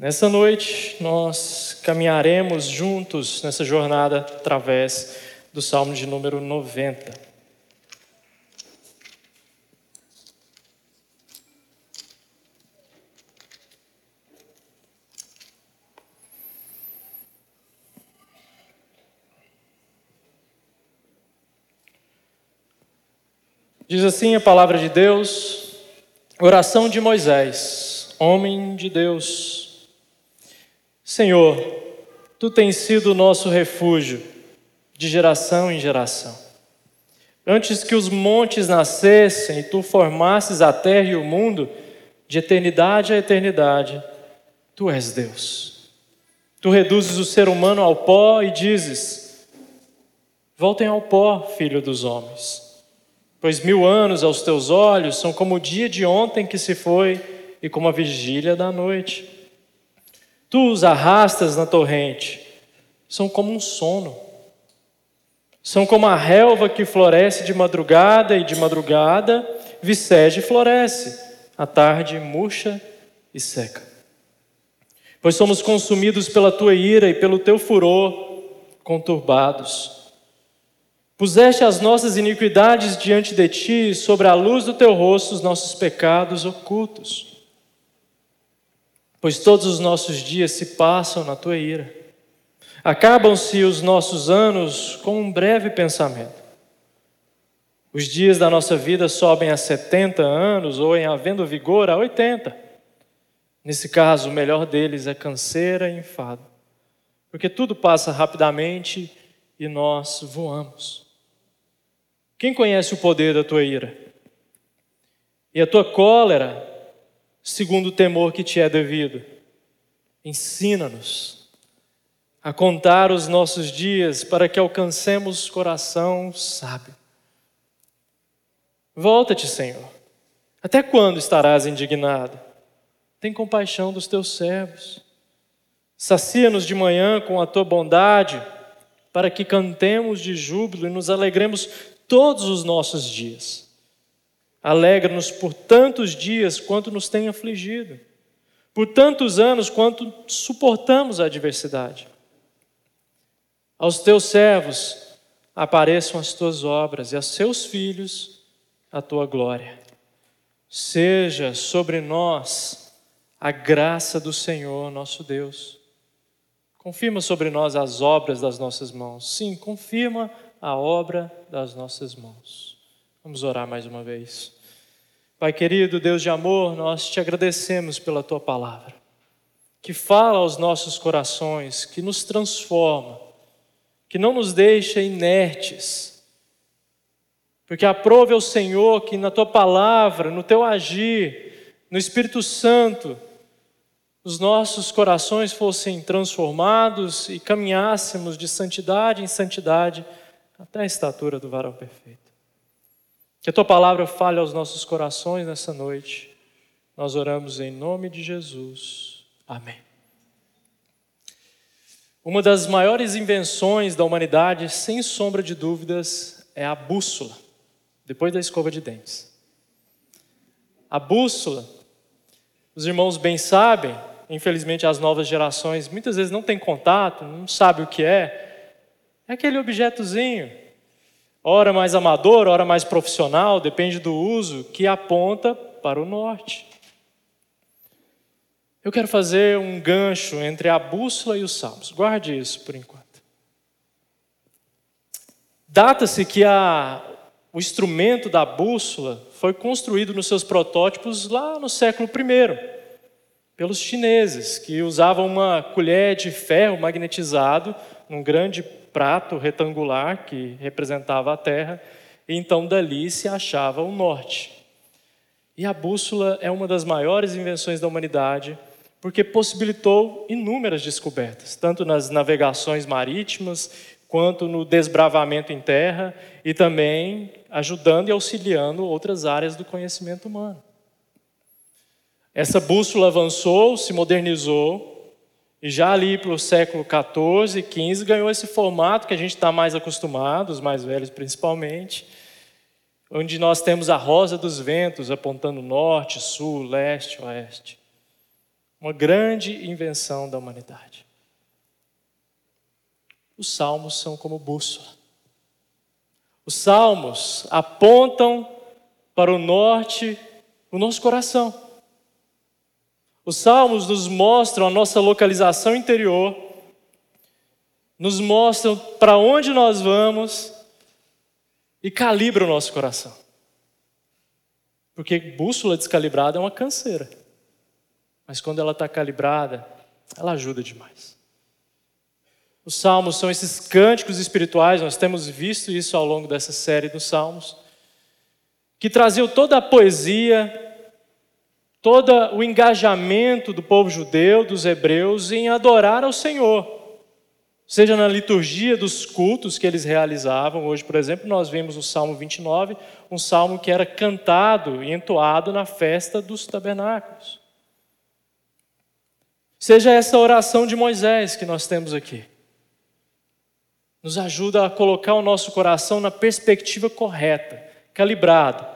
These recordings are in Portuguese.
Nessa noite, nós caminharemos juntos nessa jornada através do Salmo de número 90. Diz assim a palavra de Deus, oração de Moisés, homem de Deus. Senhor, tu tens sido o nosso refúgio de geração em geração. Antes que os montes nascessem e tu formasses a terra e o mundo, de eternidade a eternidade, tu és Deus. Tu reduzes o ser humano ao pó e dizes: Voltem ao pó, filho dos homens. Pois mil anos aos teus olhos são como o dia de ontem que se foi e como a vigília da noite. Tu os arrastas na torrente, são como um sono. São como a relva que floresce de madrugada e de madrugada vicege e floresce, à tarde murcha e seca. Pois somos consumidos pela tua ira e pelo teu furor, conturbados. Puseste as nossas iniquidades diante de ti, sobre a luz do teu rosto, os nossos pecados ocultos. Pois todos os nossos dias se passam na tua ira. Acabam-se os nossos anos com um breve pensamento. Os dias da nossa vida sobem a 70 anos, ou em havendo vigor, a 80. Nesse caso, o melhor deles é canseira e enfado, porque tudo passa rapidamente e nós voamos. Quem conhece o poder da tua ira? E a tua cólera, segundo o temor que te é devido? Ensina-nos a contar os nossos dias para que alcancemos coração sábio. Volta-te, Senhor. Até quando estarás indignado? Tem compaixão dos teus servos. Sacia-nos de manhã com a tua bondade, para que cantemos de júbilo e nos alegremos todos os nossos dias. Alegra-nos por tantos dias quanto nos tem afligido, por tantos anos quanto suportamos a adversidade. Aos teus servos apareçam as tuas obras e a seus filhos a tua glória. Seja sobre nós a graça do Senhor nosso Deus. Confirma sobre nós as obras das nossas mãos. Sim, confirma a obra das nossas mãos. Vamos orar mais uma vez. Pai querido, Deus de amor, nós te agradecemos pela tua palavra, que fala aos nossos corações, que nos transforma, que não nos deixa inertes. Porque aprove ao Senhor que na tua palavra, no teu agir, no Espírito Santo, os nossos corações fossem transformados e caminhássemos de santidade em santidade até a estatura do varal perfeito. Que a tua palavra fale aos nossos corações nessa noite. Nós oramos em nome de Jesus. Amém. Uma das maiores invenções da humanidade, sem sombra de dúvidas, é a bússola, depois da escova de dentes. A bússola, os irmãos bem sabem, infelizmente as novas gerações muitas vezes não têm contato, não sabem o que é, é aquele objetozinho, ora mais amador, ora mais profissional, depende do uso, que aponta para o norte. Eu quero fazer um gancho entre a bússola e os salmos. Guarde isso por enquanto. Data-se que a, o instrumento da bússola foi construído nos seus protótipos lá no século I, pelos chineses, que usavam uma colher de ferro magnetizado num grande prato retangular que representava a terra, e então dali se achava o norte. E a bússola é uma das maiores invenções da humanidade, porque possibilitou inúmeras descobertas, tanto nas navegações marítimas, quanto no desbravamento em terra, e também ajudando e auxiliando outras áreas do conhecimento humano. Essa bússola avançou, se modernizou, e já ali para o século XIV, XV, ganhou esse formato que a gente está mais acostumado, os mais velhos principalmente, onde nós temos a rosa dos ventos apontando norte, sul, leste, oeste. uma grande invenção da humanidade. Os salmos são como bússola. Os salmos apontam para o norte o nosso coração. Os salmos nos mostram a nossa localização interior, nos mostram para onde nós vamos e calibram o nosso coração. Porque bússola descalibrada é uma canseira. Mas quando ela está calibrada, ela ajuda demais. Os salmos são esses cânticos espirituais, nós temos visto isso ao longo dessa série dos salmos, que traziam toda a poesia, todo o engajamento do povo judeu, dos hebreus, em adorar ao Senhor. Seja na liturgia dos cultos que eles realizavam. Hoje, por exemplo, nós vemos o Salmo 29, um salmo que era cantado e entoado na festa dos tabernáculos. Seja essa oração de Moisés que nós temos aqui. Nos ajuda a colocar o nosso coração na perspectiva correta, calibrado,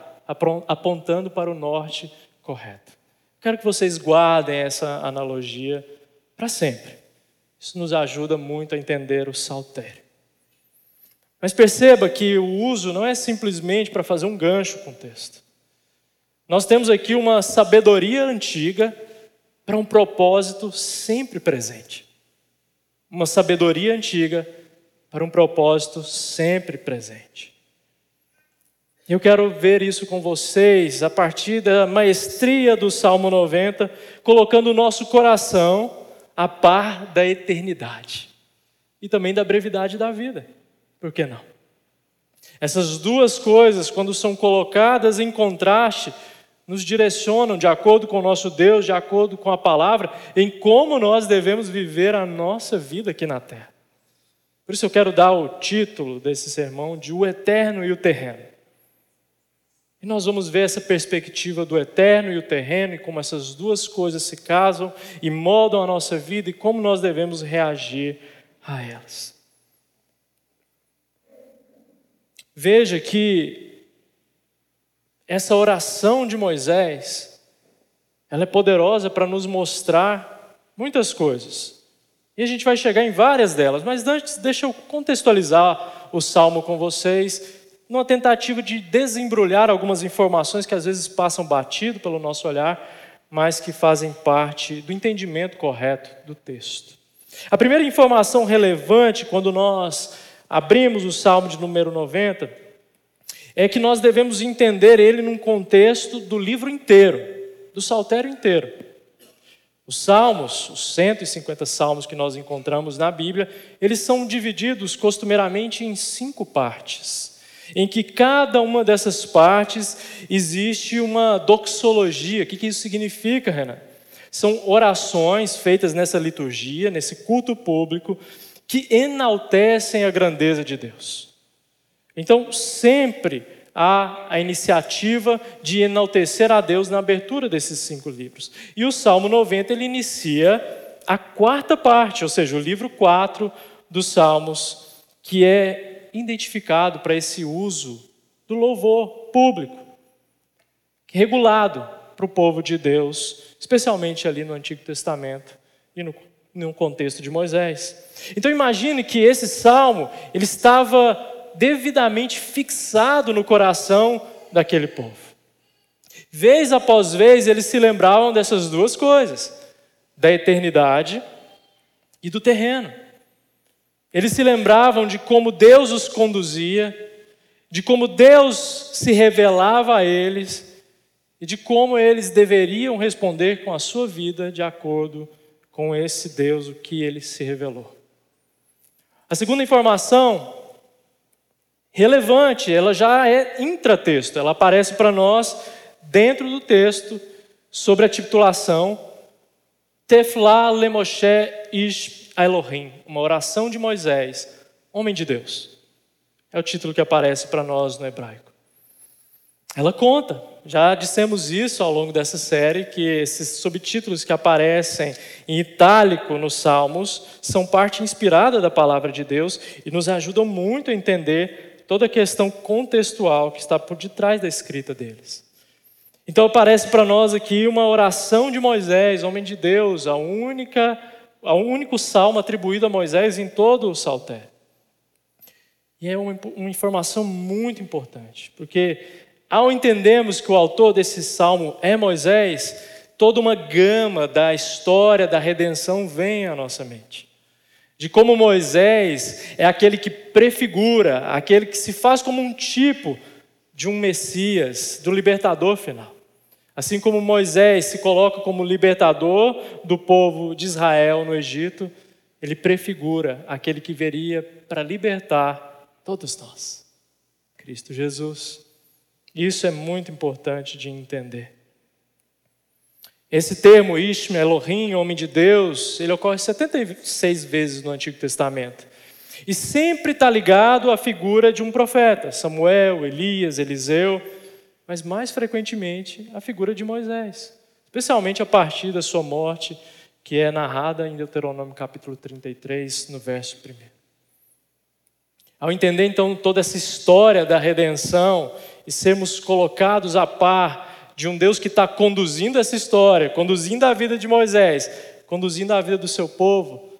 apontando para o norte correto. Quero que vocês guardem essa analogia para sempre. Isso nos ajuda muito a entender o saltério. Mas perceba que o uso não é simplesmente para fazer um gancho com o texto. Nós temos aqui uma sabedoria antiga para um propósito sempre presente. Uma sabedoria antiga para um propósito sempre presente. Eu quero ver isso com vocês a partir da maestria do Salmo 90, colocando o nosso coração a par da eternidade e também da brevidade da vida. Por que não? Essas duas coisas, quando são colocadas em contraste, nos direcionam de acordo com o nosso Deus, de acordo com a palavra, em como nós devemos viver a nossa vida aqui na terra. Por isso eu quero dar o título desse sermão de O Eterno e o Terreno. E nós vamos ver essa perspectiva do eterno e o terreno e como essas duas coisas se casam e moldam a nossa vida e como nós devemos reagir a elas. Veja que essa oração de Moisés, ela é poderosa para nos mostrar muitas coisas. E a gente vai chegar em várias delas, mas antes deixa eu contextualizar o salmo com vocês numa tentativa de desembrulhar algumas informações que às vezes passam batido pelo nosso olhar, mas que fazem parte do entendimento correto do texto. A primeira informação relevante quando nós abrimos o Salmo de número 90 é que nós devemos entender ele num contexto do livro inteiro, do saltério inteiro. Os salmos, os 150 salmos que nós encontramos na Bíblia, eles são divididos costumeiramente em cinco partes em que cada uma dessas partes existe uma doxologia. O que isso significa, Renan? São orações feitas nessa liturgia, nesse culto público, que enaltecem a grandeza de Deus. Então, sempre há a iniciativa de enaltecer a Deus na abertura desses cinco livros. E o Salmo 90 ele inicia a quarta parte, ou seja, o livro 4 dos Salmos, que é identificado para esse uso do louvor público, regulado para o povo de Deus, especialmente ali no Antigo Testamento e no, no contexto de Moisés. Então imagine que esse salmo ele estava devidamente fixado no coração daquele povo. Vez após vez eles se lembravam dessas duas coisas, da eternidade e do terreno. Eles se lembravam de como Deus os conduzia, de como Deus se revelava a eles e de como eles deveriam responder com a sua vida de acordo com esse Deus, o que ele se revelou. A segunda informação relevante, ela já é intratexto, ela aparece para nós dentro do texto sobre a titulação Tefla Lemoshe Ish a Elohim, uma oração de Moisés, homem de Deus. É o título que aparece para nós no hebraico. Ela conta, já dissemos isso ao longo dessa série, que esses subtítulos que aparecem em itálico nos Salmos são parte inspirada da palavra de Deus e nos ajudam muito a entender toda a questão contextual que está por detrás da escrita deles. Então aparece para nós aqui uma oração de Moisés, homem de Deus, a única, a único salmo atribuído a Moisés em todo o Saltério. E é uma, uma informação muito importante, porque ao entendermos que o autor desse salmo é Moisés, toda uma gama da história da redenção vem à nossa mente. De como Moisés é aquele que prefigura, aquele que se faz como um tipo de um Messias, do libertador final. Assim como Moisés se coloca como libertador do povo de Israel no Egito, ele prefigura aquele que viria para libertar todos nós. Cristo Jesus. Isso é muito importante de entender. Esse termo, Ishmael, Elohim, homem de Deus, ele ocorre 76 vezes no Antigo Testamento. E sempre está ligado à figura de um profeta, Samuel, Elias, Eliseu, mas mais frequentemente a figura de Moisés, especialmente a partir da sua morte, que é narrada em Deuteronômio capítulo 33, no verso 1. Ao entender então toda essa história da redenção e sermos colocados a par de um Deus que está conduzindo essa história, conduzindo a vida de Moisés, conduzindo a vida do seu povo,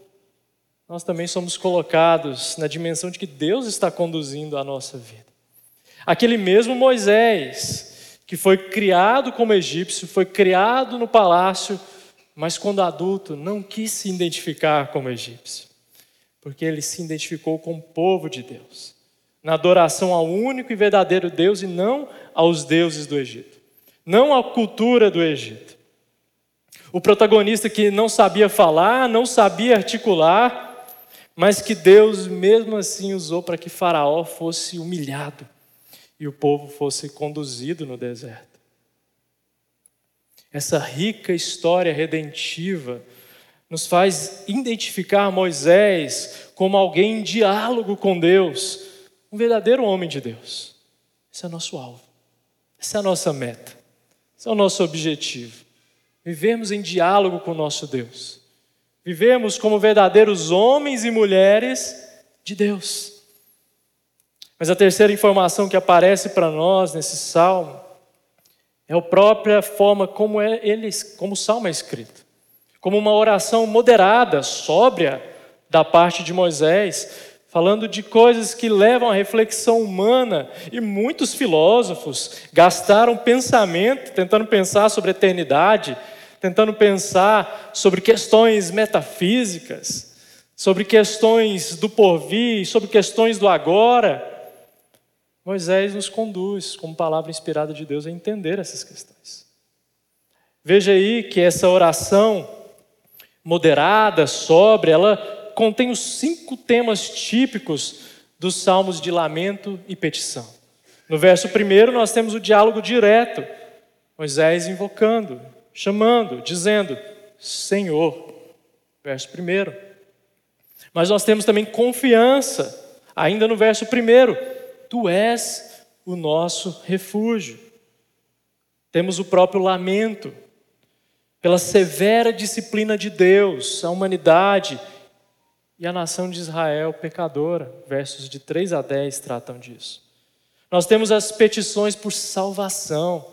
nós também somos colocados na dimensão de que Deus está conduzindo a nossa vida. Aquele mesmo Moisés, que foi criado como egípcio, foi criado no palácio, mas quando adulto não quis se identificar como egípcio, porque ele se identificou com o povo de Deus, na adoração ao único e verdadeiro Deus e não aos deuses do Egito, não à cultura do Egito. O protagonista que não sabia falar, não sabia articular, mas que Deus mesmo assim usou para que Faraó fosse humilhado e o povo fosse conduzido no deserto. Essa rica história redentiva nos faz identificar Moisés como alguém em diálogo com Deus, um verdadeiro homem de Deus. Esse é nosso alvo, essa é a nossa meta, esse é o nosso objetivo. Vivemos em diálogo com o nosso Deus, vivemos como verdadeiros homens e mulheres de Deus. Mas a terceira informação que aparece para nós nesse salmo é a própria forma como é ele, como o salmo é escrito, como uma oração moderada, sóbria da parte de Moisés, falando de coisas que levam à reflexão humana, e muitos filósofos gastaram pensamento tentando pensar sobre a eternidade, tentando pensar sobre questões metafísicas, sobre questões do porvir, sobre questões do agora. Moisés nos conduz, como palavra inspirada de Deus, a entender essas questões. Veja aí que essa oração moderada, sóbria, ela contém os cinco temas típicos dos salmos de lamento e petição. No verso primeiro, nós temos o diálogo direto, Moisés invocando, chamando, dizendo: Senhor. Verso primeiro. Mas nós temos também confiança, ainda no verso primeiro Tu és o nosso refúgio. Temos o próprio lamento pela severa disciplina de Deus, a humanidade e a nação de Israel pecadora. Versos de 3 a 10 tratam disso. Nós temos as petições por salvação.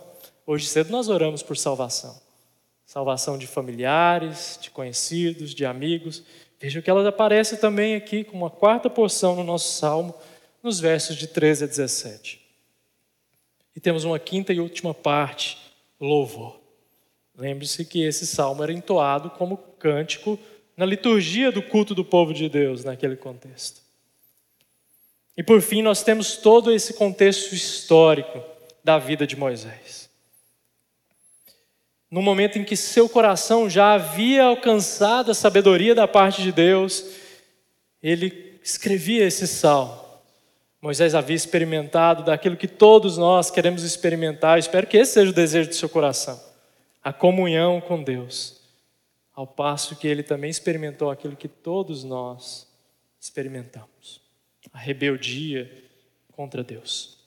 Hoje cedo nós oramos por salvação. Salvação de familiares, de conhecidos, de amigos. Veja que elas aparecem também aqui com uma quarta porção no nosso salmo nos versos de 13 a 17. E temos uma quinta e última parte, louvor. Lembre-se que esse salmo era entoado como cântico na liturgia do culto do povo de Deus naquele contexto. E por fim, nós temos todo esse contexto histórico da vida de Moisés. No momento em que seu coração já havia alcançado a sabedoria da parte de Deus, ele escrevia esse salmo Moisés havia experimentado daquilo que todos nós queremos experimentar. espero que esse seja o desejo do seu coração: a comunhão com Deus. Ao passo que ele também experimentou aquilo que todos nós experimentamos: a rebeldia contra Deus.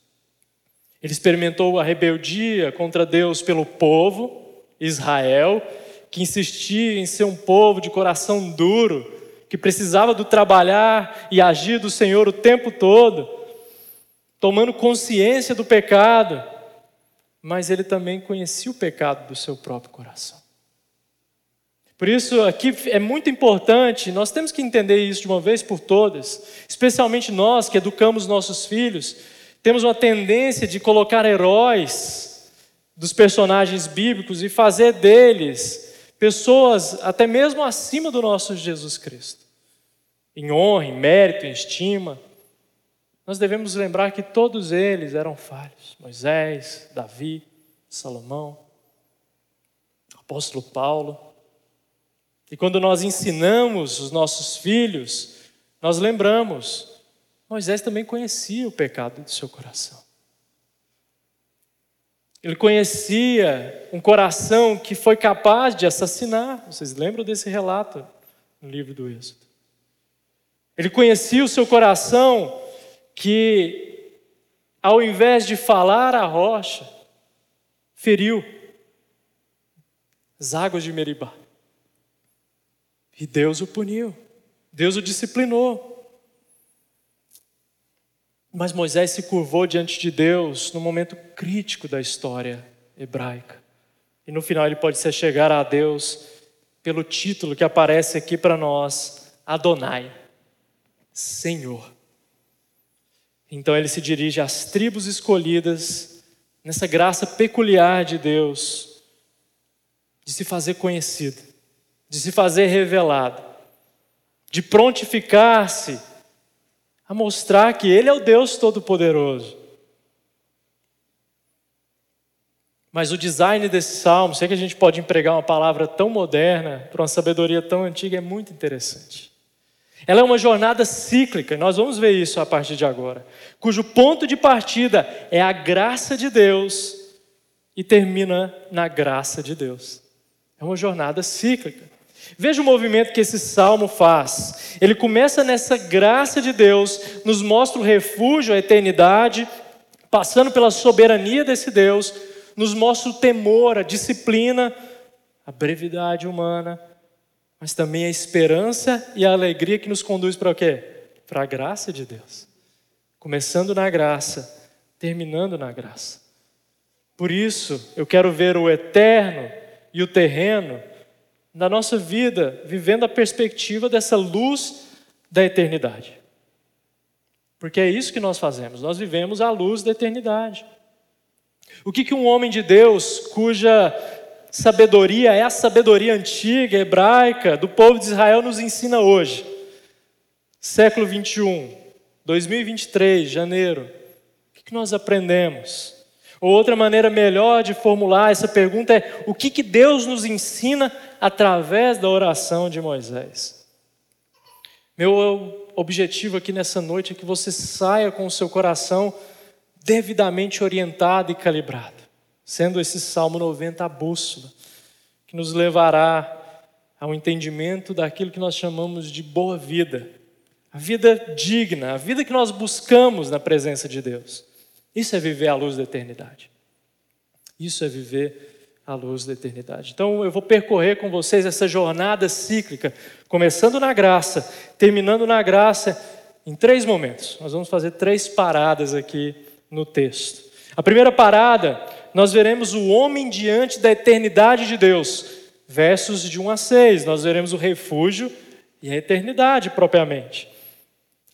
Ele experimentou a rebeldia contra Deus pelo povo, Israel, que insistia em ser um povo de coração duro, que precisava do trabalhar e agir do Senhor o tempo todo tomando consciência do pecado, mas ele também conhecia o pecado do seu próprio coração. Por isso, aqui é muito importante, nós temos que entender isso de uma vez por todas, especialmente nós que educamos nossos filhos, temos uma tendência de colocar heróis dos personagens bíblicos e fazer deles pessoas até mesmo acima do nosso Jesus Cristo, em honra, em mérito, em estima. Nós devemos lembrar que todos eles eram falhos: Moisés, Davi, Salomão, apóstolo Paulo. E quando nós ensinamos os nossos filhos, nós lembramos, Moisés também conhecia o pecado do seu coração. Ele conhecia um coração que foi capaz de assassinar. Vocês lembram desse relato no livro do Êxodo? Ele conhecia o seu coração que, ao invés de falar a rocha, feriu as águas de Meribá. E Deus o puniu, Deus o disciplinou. Mas Moisés se curvou diante de Deus no momento crítico da história hebraica. E no final ele pode se chegar a Deus pelo título que aparece aqui para nós, Adonai, Senhor. Então ele se dirige às tribos escolhidas nessa graça peculiar de Deus de se fazer conhecido, de se fazer revelado, de prontificar-se a mostrar que Ele é o Deus Todo-Poderoso. Mas o design desse salmo, sei que a gente pode empregar uma palavra tão moderna para uma sabedoria tão antiga, é muito interessante. Ela é uma jornada cíclica, nós vamos ver isso a partir de agora, cujo ponto de partida é a graça de Deus e termina na graça de Deus. É uma jornada cíclica. Veja o movimento que esse salmo faz. Ele começa nessa graça de Deus, nos mostra o refúgio, a eternidade, passando pela soberania desse Deus, nos mostra o temor, a disciplina, a brevidade humana, mas também a esperança e a alegria que nos conduz para o quê? Para a graça de Deus. Começando na graça, terminando na graça. Por isso, eu quero ver o eterno e o terreno na nossa vida, vivendo a perspectiva dessa luz da eternidade. Porque é isso que nós fazemos, nós vivemos a luz da eternidade. O que, que um homem de Deus, cuja sabedoria é a sabedoria antiga, hebraica, do povo de Israel, nos ensina hoje? Século 21, 2023, janeiro. O que, nós aprendemos? Ou outra maneira melhor de formular essa pergunta é: o que, que Deus nos ensina através da oração de Moisés? Meu objetivo aqui nessa noite é que você saia com o seu coração devidamente orientado e calibrado, sendo esse Salmo 90 a bússola, que nos levará ao entendimento daquilo que nós chamamos de boa vida, a vida digna, a vida que nós buscamos na presença de Deus. Isso é viver à luz da eternidade. Isso é viver à luz da eternidade. Então eu vou percorrer com vocês essa jornada cíclica, começando na graça, terminando na graça, em três momentos. Nós vamos fazer três paradas aqui no texto. A primeira parada, nós veremos o homem diante da eternidade de Deus, versos de 1 a 6. Nós veremos o refúgio e a eternidade propriamente.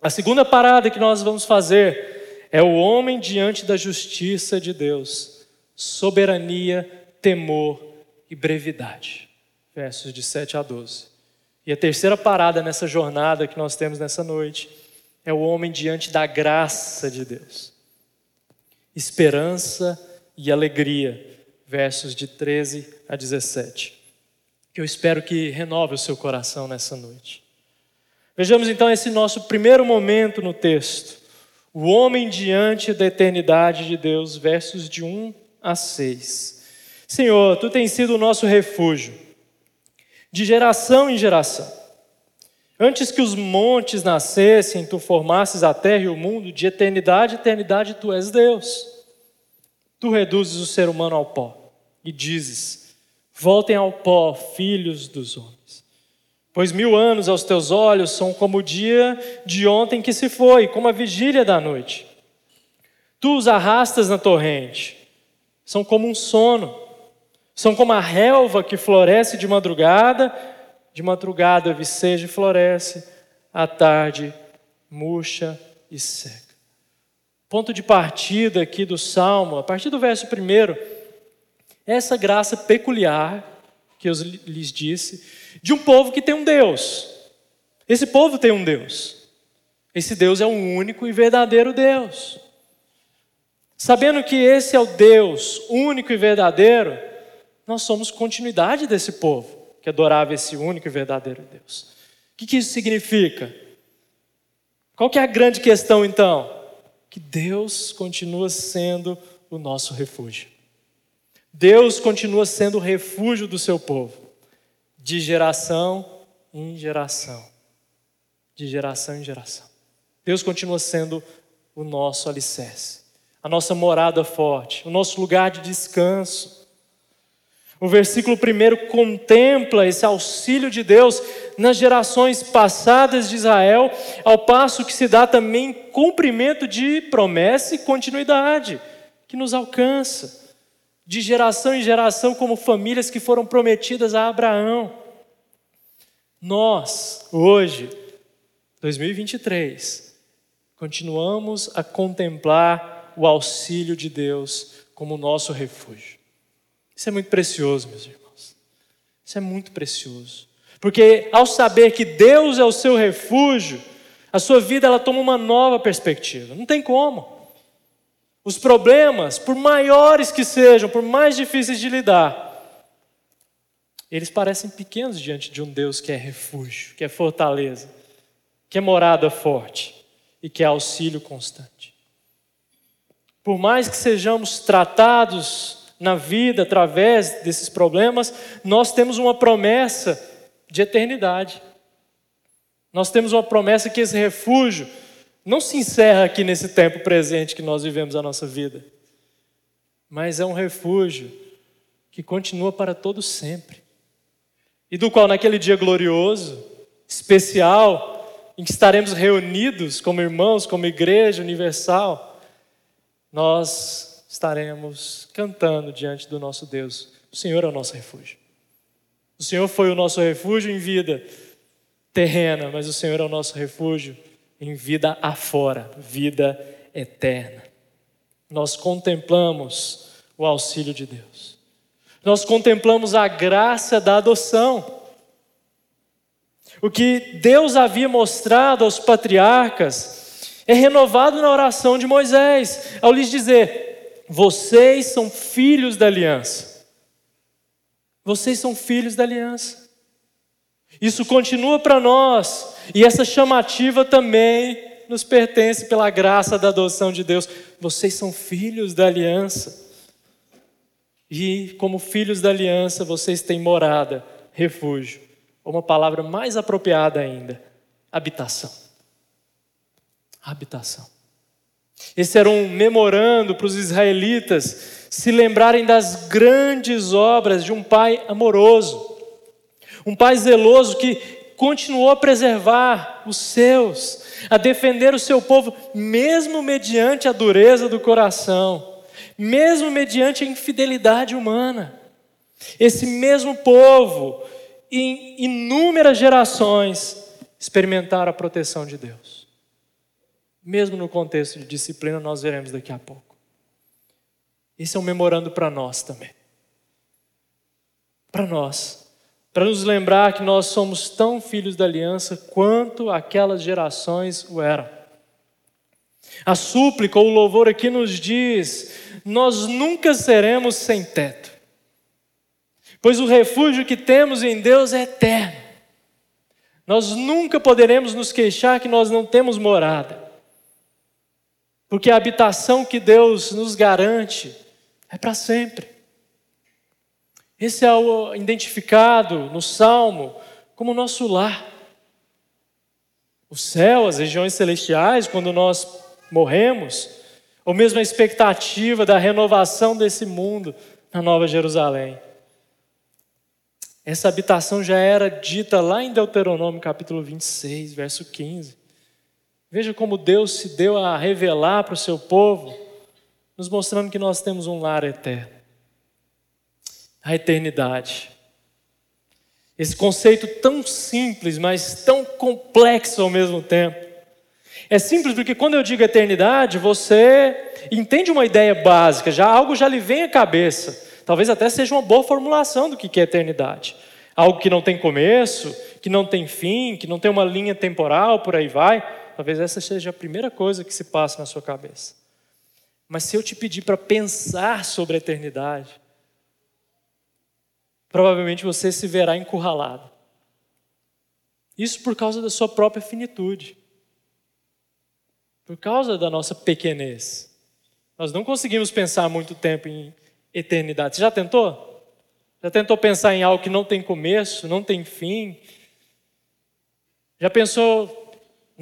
A segunda parada que nós vamos fazer é o homem diante da justiça de Deus, soberania, temor e brevidade. Versos de 7 a 12. E a terceira parada nessa jornada que nós temos nessa noite é o homem diante da graça de Deus. Esperança e alegria. Versos de 13 a 17. Eu espero que renove o seu coração nessa noite. Vejamos então esse nosso primeiro momento no texto. O homem diante da eternidade de Deus, versos de 1 a 6. Senhor, tu tens sido o nosso refúgio, de geração em geração. Antes que os montes nascessem, tu formasses a terra e o mundo, de eternidade em eternidade tu és Deus. Tu reduzes o ser humano ao pó e dizes: Voltem ao pó, filhos dos homens. Pois mil anos aos teus olhos são como o dia de ontem que se foi, como a vigília da noite. Tu os arrastas na torrente, são como um sono, são como a relva que floresce de madrugada, de madrugada viceja e floresce, à tarde murcha e seca. Ponto de partida aqui do Salmo, a partir do verso primeiro, é essa graça peculiar que eu lhes disse, de um povo que tem um Deus. Esse povo tem um Deus. Esse Deus é o único e verdadeiro Deus. Sabendo que esse é o Deus único e verdadeiro, nós somos continuidade desse povo que adorava esse único e verdadeiro Deus. O que isso significa? Qual que é a grande questão então? Que Deus continua sendo o nosso refúgio. Deus continua sendo o refúgio do seu povo, de geração em geração. De geração em geração. Deus continua sendo o nosso alicerce, a nossa morada forte, o nosso lugar de descanso. O versículo primeiro contempla esse auxílio de Deus nas gerações passadas de Israel, ao passo que se dá também cumprimento de promessa e continuidade que nos alcança, de geração em geração, como famílias que foram prometidas a Abraão. Nós, hoje, 2023, continuamos a contemplar o auxílio de Deus como nosso refúgio. Isso é muito precioso, meus irmãos. Isso é muito precioso. Porque ao saber que Deus é o seu refúgio, a sua vida ela toma uma nova perspectiva. Não tem como. Os problemas, por maiores que sejam, por mais difíceis de lidar, eles parecem pequenos diante de um Deus que é refúgio, que é fortaleza, que é morada forte e que é auxílio constante. Por mais que sejamos tratados na vida através desses problemas, nós temos uma promessa de eternidade. Nós temos uma promessa que esse refúgio não se encerra aqui nesse tempo presente que nós vivemos a nossa vida, mas é um refúgio que continua para todo sempre. E do qual naquele dia glorioso, especial, em que estaremos reunidos como irmãos, como igreja universal, nós estaremos cantando diante do nosso Deus. O Senhor é o nosso refúgio. O Senhor foi o nosso refúgio em vida terrena, mas o Senhor é o nosso refúgio em vida afora, vida eterna. Nós contemplamos o auxílio de Deus. Nós contemplamos a graça da adoção. O que Deus havia mostrado aos patriarcas é renovado na oração de Moisés, ao lhes dizer: vocês são filhos da aliança. Vocês são filhos da aliança. Isso continua para nós, e essa chamativa também nos pertence pela graça da adoção de Deus. Vocês são filhos da aliança. E, como filhos da aliança, vocês têm morada, refúgio, ou uma palavra mais apropriada ainda: habitação. Habitação. Esse era um memorando para os israelitas se lembrarem das grandes obras de um pai amoroso, um pai zeloso que continuou a preservar os seus, a defender o seu povo, mesmo mediante a dureza do coração, mesmo mediante a infidelidade humana. Esse mesmo povo, em inúmeras gerações, experimentaram a proteção de Deus mesmo no contexto de disciplina, nós veremos daqui a pouco. Esse é um memorando para nós também. Para nós. Para nos lembrar que nós somos tão filhos da aliança quanto aquelas gerações o eram. A súplica ou o louvor aqui nos diz: nós nunca seremos sem teto, pois o refúgio que temos em Deus é eterno. Nós nunca poderemos nos queixar que nós não temos morada. Porque a habitação que Deus nos garante é para sempre. Esse é o identificado no Salmo como nosso lar. O céu, as regiões celestiais, quando nós morremos, ou mesmo a expectativa da renovação desse mundo na Nova Jerusalém. Essa habitação já era dita lá em Deuteronômio capítulo 26, verso 15. Veja como Deus se deu a revelar para o seu povo, nos mostrando que nós temos um lar eterno. a eternidade. Esse conceito tão simples, mas tão complexo ao mesmo tempo. É simples porque quando eu digo eternidade, você entende uma ideia básica, já algo já lhe vem à cabeça. Talvez até seja uma boa formulação do que é eternidade. Algo que não tem começo, que não tem fim, que não tem uma linha temporal, por aí vai. Talvez essa seja a primeira coisa que se passa na sua cabeça. Mas se eu te pedir para pensar sobre a eternidade, provavelmente você se verá encurralado. Isso por causa da sua própria finitude. Por causa da nossa pequenez. Nós não conseguimos pensar muito tempo em eternidade. Você já tentou? Já tentou pensar em algo que não tem começo, não tem fim? Já pensou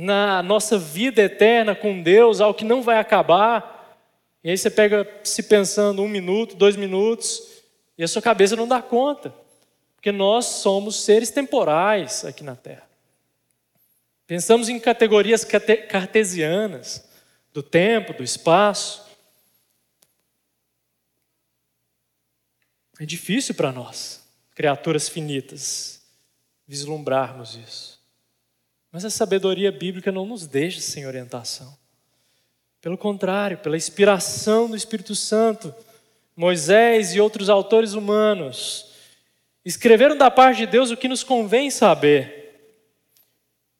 na nossa vida eterna com Deus, algo que não vai acabar? E aí você pega se pensando um minuto, dois minutos, e a sua cabeça não dá conta. Porque nós somos seres temporais aqui na Terra. Pensamos em categorias cartesianas, do tempo, do espaço. É difícil para nós, criaturas finitas, vislumbrarmos isso. Mas a sabedoria bíblica não nos deixa sem orientação. Pelo contrário, pela inspiração do Espírito Santo, Moisés e outros autores humanos escreveram da parte de Deus o que nos convém saber.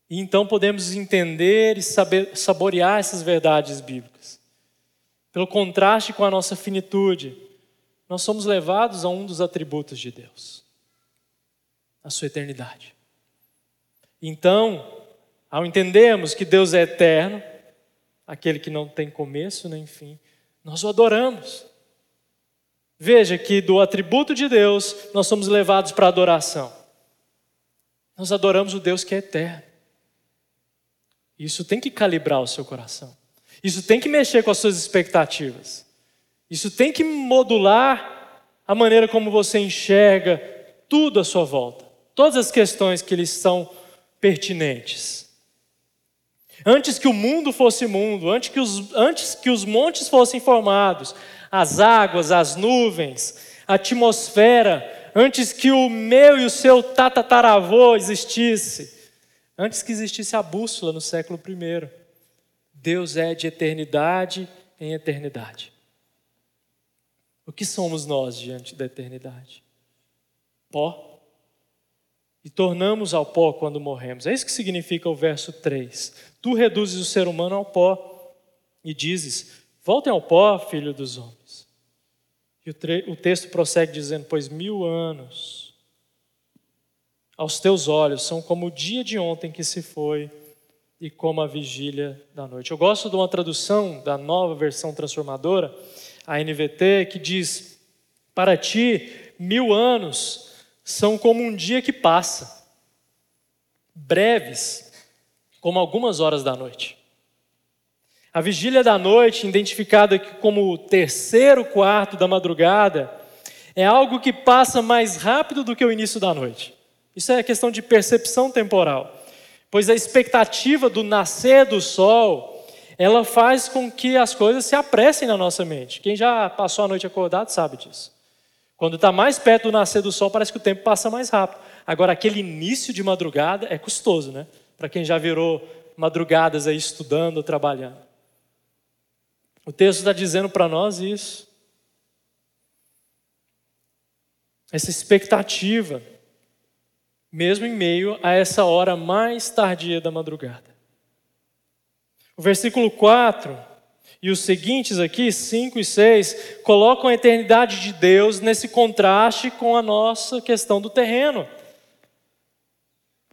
E então podemos entender e saber, saborear essas verdades bíblicas. Pelo contraste com a nossa finitude, nós somos levados a um dos atributos de Deus, a sua eternidade. Então, ao entendermos que Deus é eterno, aquele que não tem começo nem fim, nós o adoramos. Veja que do atributo de Deus nós somos levados para a adoração. Nós adoramos o Deus que é eterno. Isso tem que calibrar o seu coração. Isso tem que mexer com as suas expectativas. Isso tem que modular a maneira como você enxerga tudo à sua volta. Todas as questões que lhes são pertinentes. Antes que o mundo fosse mundo, antes que os, antes que os montes fossem formados, as águas, as nuvens, a atmosfera, antes que o meu e o seu tatataravô existisse, antes que existisse a bússola no século I, Deus é de eternidade em eternidade. O que somos nós diante da eternidade? Pó e tornamos ao pó quando morremos. É isso que significa o verso 3. Tu reduzes o ser humano ao pó e dizes: Voltem ao pó, filho dos homens. E o, o texto prossegue dizendo: Pois mil anos aos teus olhos são como o dia de ontem que se foi e como a vigília da noite. Eu gosto de uma tradução da nova versão transformadora, a NVT, que diz: Para ti, mil anos são como um dia que passa, breves, como algumas horas da noite. A vigília da noite, identificada como o terceiro quarto da madrugada, é algo que passa mais rápido do que o início da noite. Isso é questão de percepção temporal, pois a expectativa do nascer do sol, ela faz com que as coisas se apressem na nossa mente. Quem já passou a noite acordado sabe disso. Quando está mais perto do nascer do sol, parece que o tempo passa mais rápido. Agora, aquele início de madrugada é custoso, né? Para quem já virou madrugadas aí estudando trabalhando. O texto está dizendo para nós isso. Essa expectativa, mesmo em meio a essa hora mais tardia da madrugada. O versículo 4 e os seguintes aqui, 5 e 6, colocam a eternidade de Deus nesse contraste com a nossa questão do terreno,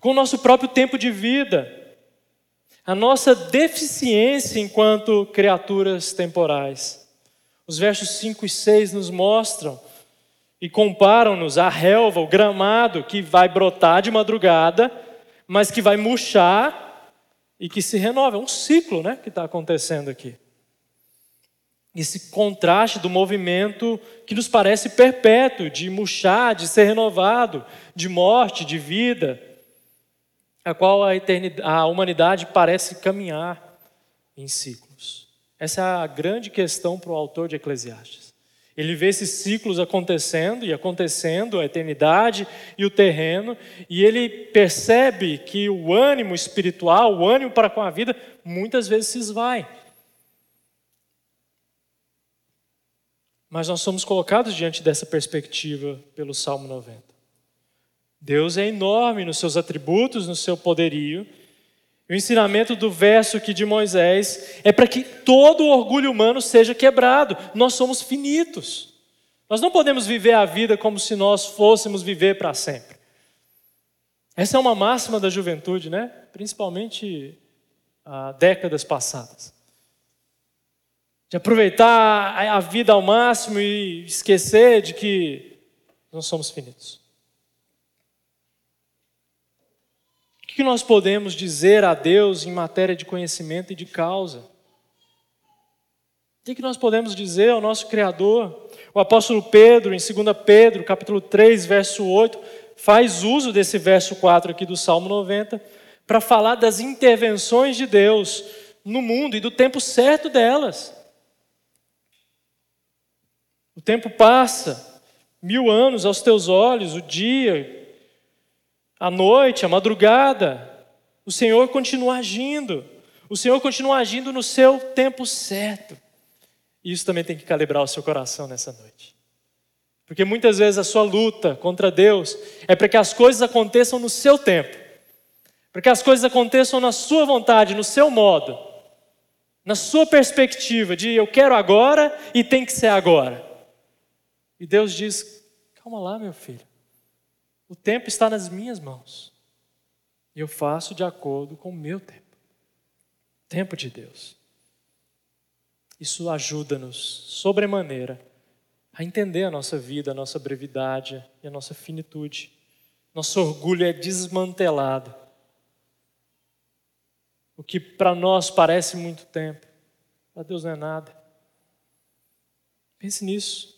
com o nosso próprio tempo de vida, a nossa deficiência enquanto criaturas temporais. Os versos 5 e 6 nos mostram e comparam-nos à relva, o gramado que vai brotar de madrugada, mas que vai murchar e que se renova. É um ciclo né, que está acontecendo aqui esse contraste do movimento que nos parece perpétuo, de murchar, de ser renovado, de morte, de vida, a qual a, a humanidade parece caminhar em ciclos. Essa é a grande questão para o autor de Eclesiastes. Ele vê esses ciclos acontecendo e acontecendo, a eternidade e o terreno, e ele percebe que o ânimo espiritual, o ânimo para com a vida, muitas vezes se esvai. Mas nós somos colocados diante dessa perspectiva pelo Salmo 90. Deus é enorme nos seus atributos, no seu poderio. O ensinamento do verso aqui de Moisés é para que todo o orgulho humano seja quebrado. Nós somos finitos. Nós não podemos viver a vida como se nós fôssemos viver para sempre. Essa é uma máxima da juventude, né? Principalmente há décadas passadas de aproveitar a vida ao máximo e esquecer de que nós somos finitos. Que nós podemos dizer a Deus em matéria de conhecimento e de causa? O que nós podemos dizer ao nosso Criador? O apóstolo Pedro, em 2 Pedro, capítulo 3, verso 8, faz uso desse verso 4 aqui do Salmo 90 para falar das intervenções de Deus no mundo e do tempo certo delas. O tempo passa, mil anos aos teus olhos, o dia, a noite, a madrugada. O Senhor continua agindo. O Senhor continua agindo no seu tempo certo. E isso também tem que calibrar o seu coração nessa noite. Porque muitas vezes a sua luta contra Deus é para que as coisas aconteçam no seu tempo, para que as coisas aconteçam na sua vontade, no seu modo, na sua perspectiva de eu quero agora e tem que ser agora. E Deus diz: calma lá, meu filho. O tempo está nas minhas mãos. E eu faço de acordo com o meu tempo. Tempo de Deus. Isso ajuda-nos, sobremaneira, a entender a nossa vida, a nossa brevidade e a nossa finitude. Nosso orgulho é desmantelado. O que para nós parece muito tempo, para Deus não é nada. Pense nisso.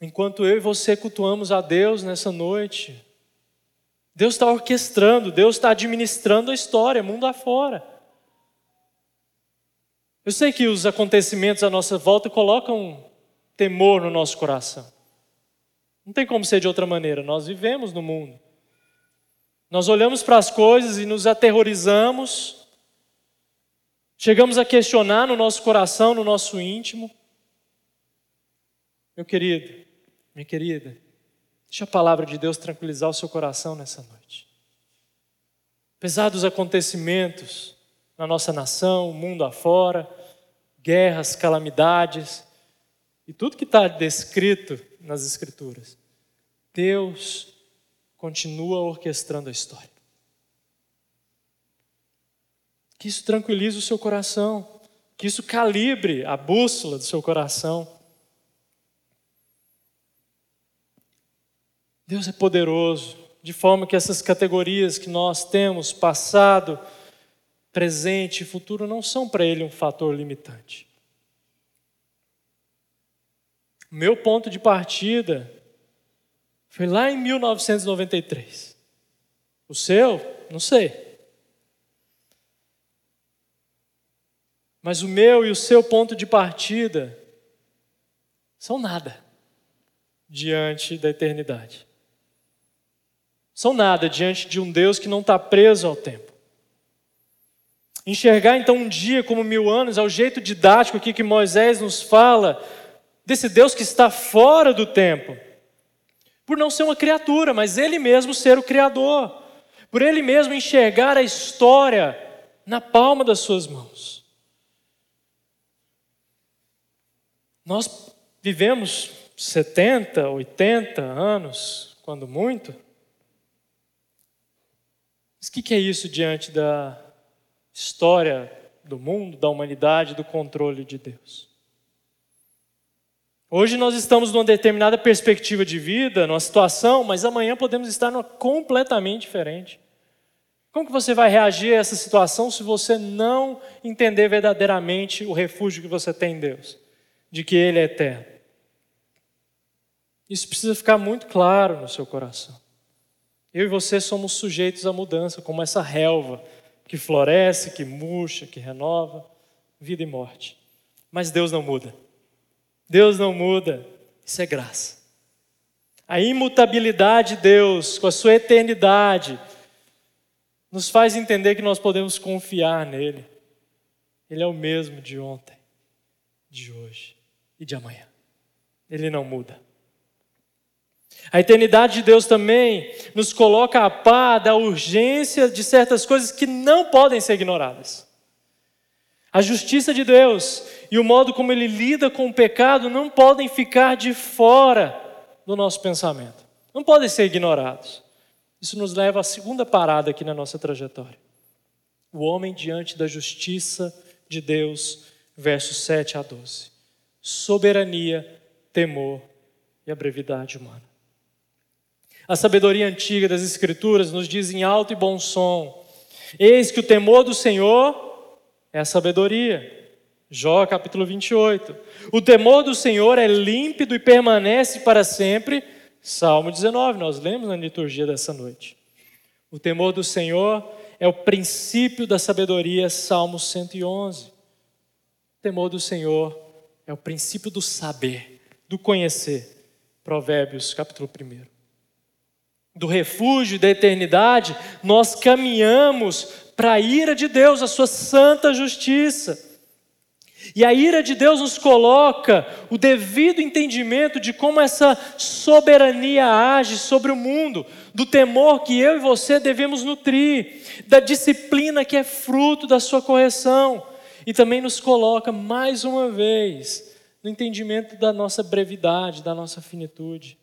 Enquanto eu e você cultuamos a Deus nessa noite, Deus está orquestrando, Deus está administrando a história, mundo afora. Eu sei que os acontecimentos à nossa volta colocam temor no nosso coração. Não tem como ser de outra maneira, nós vivemos no mundo. Nós olhamos para as coisas e nos aterrorizamos, chegamos a questionar no nosso coração, no nosso íntimo. Meu querido, minha querida, deixa a palavra de Deus tranquilizar o seu coração nessa noite. Apesar dos acontecimentos na nossa nação, mundo afora, guerras, calamidades e tudo que está descrito nas Escrituras, Deus continua orquestrando a história. Que isso tranquilize o seu coração, que isso calibre a bússola do seu coração. Deus é poderoso, de forma que essas categorias que nós temos, passado, presente e futuro, não são para Ele um fator limitante. Meu ponto de partida foi lá em 1993. O seu, não sei. Mas o meu e o seu ponto de partida são nada diante da eternidade são nada diante de um Deus que não está preso ao tempo. Enxergar então um dia como mil anos é o jeito didático aqui que Moisés nos fala desse Deus que está fora do tempo, por não ser uma criatura, mas ele mesmo ser o Criador, por ele mesmo enxergar a história na palma das suas mãos. Nós vivemos 70, 80 anos, quando muito, mas o que é isso diante da história do mundo, da humanidade, do controle de Deus? Hoje nós estamos numa determinada perspectiva de vida, numa situação, mas amanhã podemos estar numa completamente diferente. Como que você vai reagir a essa situação se você não entender verdadeiramente o refúgio que você tem em Deus, de que Ele é eterno? Isso precisa ficar muito claro no seu coração. Eu e você somos sujeitos à mudança, como essa relva que floresce, que murcha, que renova, vida e morte. Mas Deus não muda. Deus não muda. Isso é graça. A imutabilidade de Deus, com a sua eternidade, nos faz entender que nós podemos confiar nele. Ele é o mesmo de ontem, de hoje e de amanhã. Ele não muda. A eternidade de Deus também nos coloca a par da urgência de certas coisas que não podem ser ignoradas. A justiça de Deus e o modo como ele lida com o pecado não podem ficar de fora do nosso pensamento, não podem ser ignorados. Isso nos leva à segunda parada aqui na nossa trajetória. O homem diante da justiça de Deus, versos 7 a 12. Soberania, temor e a brevidade humana. A sabedoria antiga das Escrituras nos diz em alto e bom som: Eis que o temor do Senhor é a sabedoria. Jó capítulo 28. O temor do Senhor é límpido e permanece para sempre. Salmo 19, nós lemos na liturgia dessa noite. O temor do Senhor é o princípio da sabedoria. Salmo 111. O temor do Senhor é o princípio do saber, do conhecer. Provérbios capítulo 1 do refúgio da eternidade, nós caminhamos para a ira de Deus, a sua santa justiça. E a ira de Deus nos coloca o devido entendimento de como essa soberania age sobre o mundo, do temor que eu e você devemos nutrir, da disciplina que é fruto da sua correção, e também nos coloca mais uma vez no entendimento da nossa brevidade, da nossa finitude.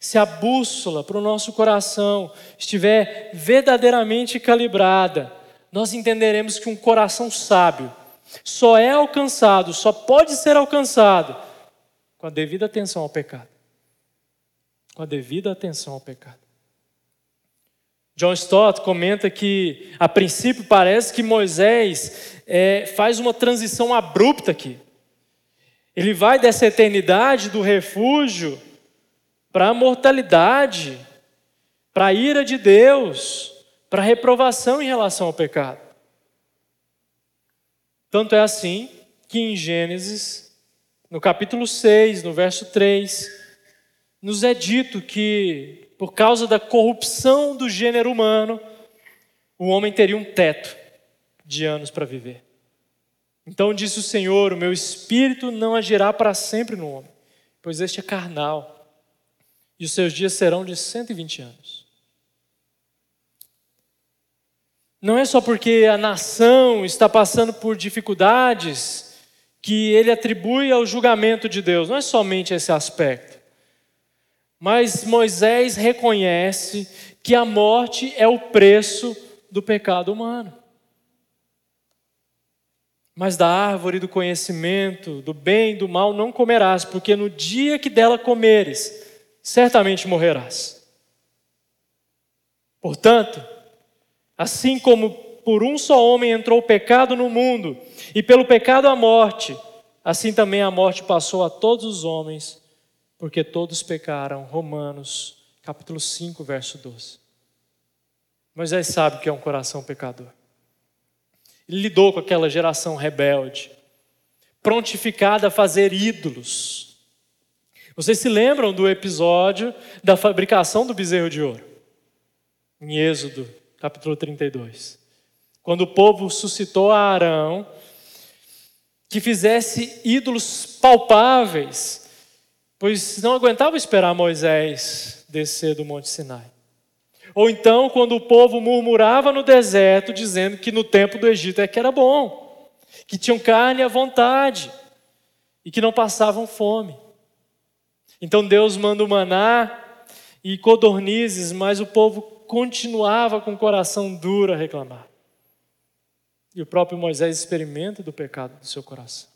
Se a bússola para o nosso coração estiver verdadeiramente calibrada, nós entenderemos que um coração sábio só é alcançado, só pode ser alcançado com a devida atenção ao pecado. Com a devida atenção ao pecado. John Stott comenta que, a princípio, parece que Moisés é, faz uma transição abrupta aqui. Ele vai dessa eternidade do refúgio para a mortalidade, para a ira de Deus, para a reprovação em relação ao pecado. Tanto é assim que em Gênesis, no capítulo 6, no verso 3, nos é dito que, por causa da corrupção do gênero humano, o homem teria um teto de anos para viver. Então disse o Senhor: O meu espírito não agirá para sempre no homem, pois este é carnal e os seus dias serão de 120 anos. Não é só porque a nação está passando por dificuldades que ele atribui ao julgamento de Deus, não é somente esse aspecto. Mas Moisés reconhece que a morte é o preço do pecado humano. Mas da árvore do conhecimento, do bem e do mal não comerás, porque no dia que dela comeres, certamente morrerás. Portanto, assim como por um só homem entrou o pecado no mundo, e pelo pecado a morte, assim também a morte passou a todos os homens, porque todos pecaram. Romanos, capítulo 5, verso 12. Moisés sabe que é um coração pecador. Ele lidou com aquela geração rebelde, prontificada a fazer ídolos vocês se lembram do episódio da fabricação do bezerro de ouro? Em Êxodo, capítulo 32. Quando o povo suscitou a Arão que fizesse ídolos palpáveis, pois não aguentava esperar Moisés descer do Monte Sinai. Ou então, quando o povo murmurava no deserto, dizendo que no tempo do Egito é que era bom, que tinham carne à vontade e que não passavam fome. Então Deus manda o maná e codornizes, mas o povo continuava com o coração duro a reclamar. E o próprio Moisés experimenta do pecado do seu coração.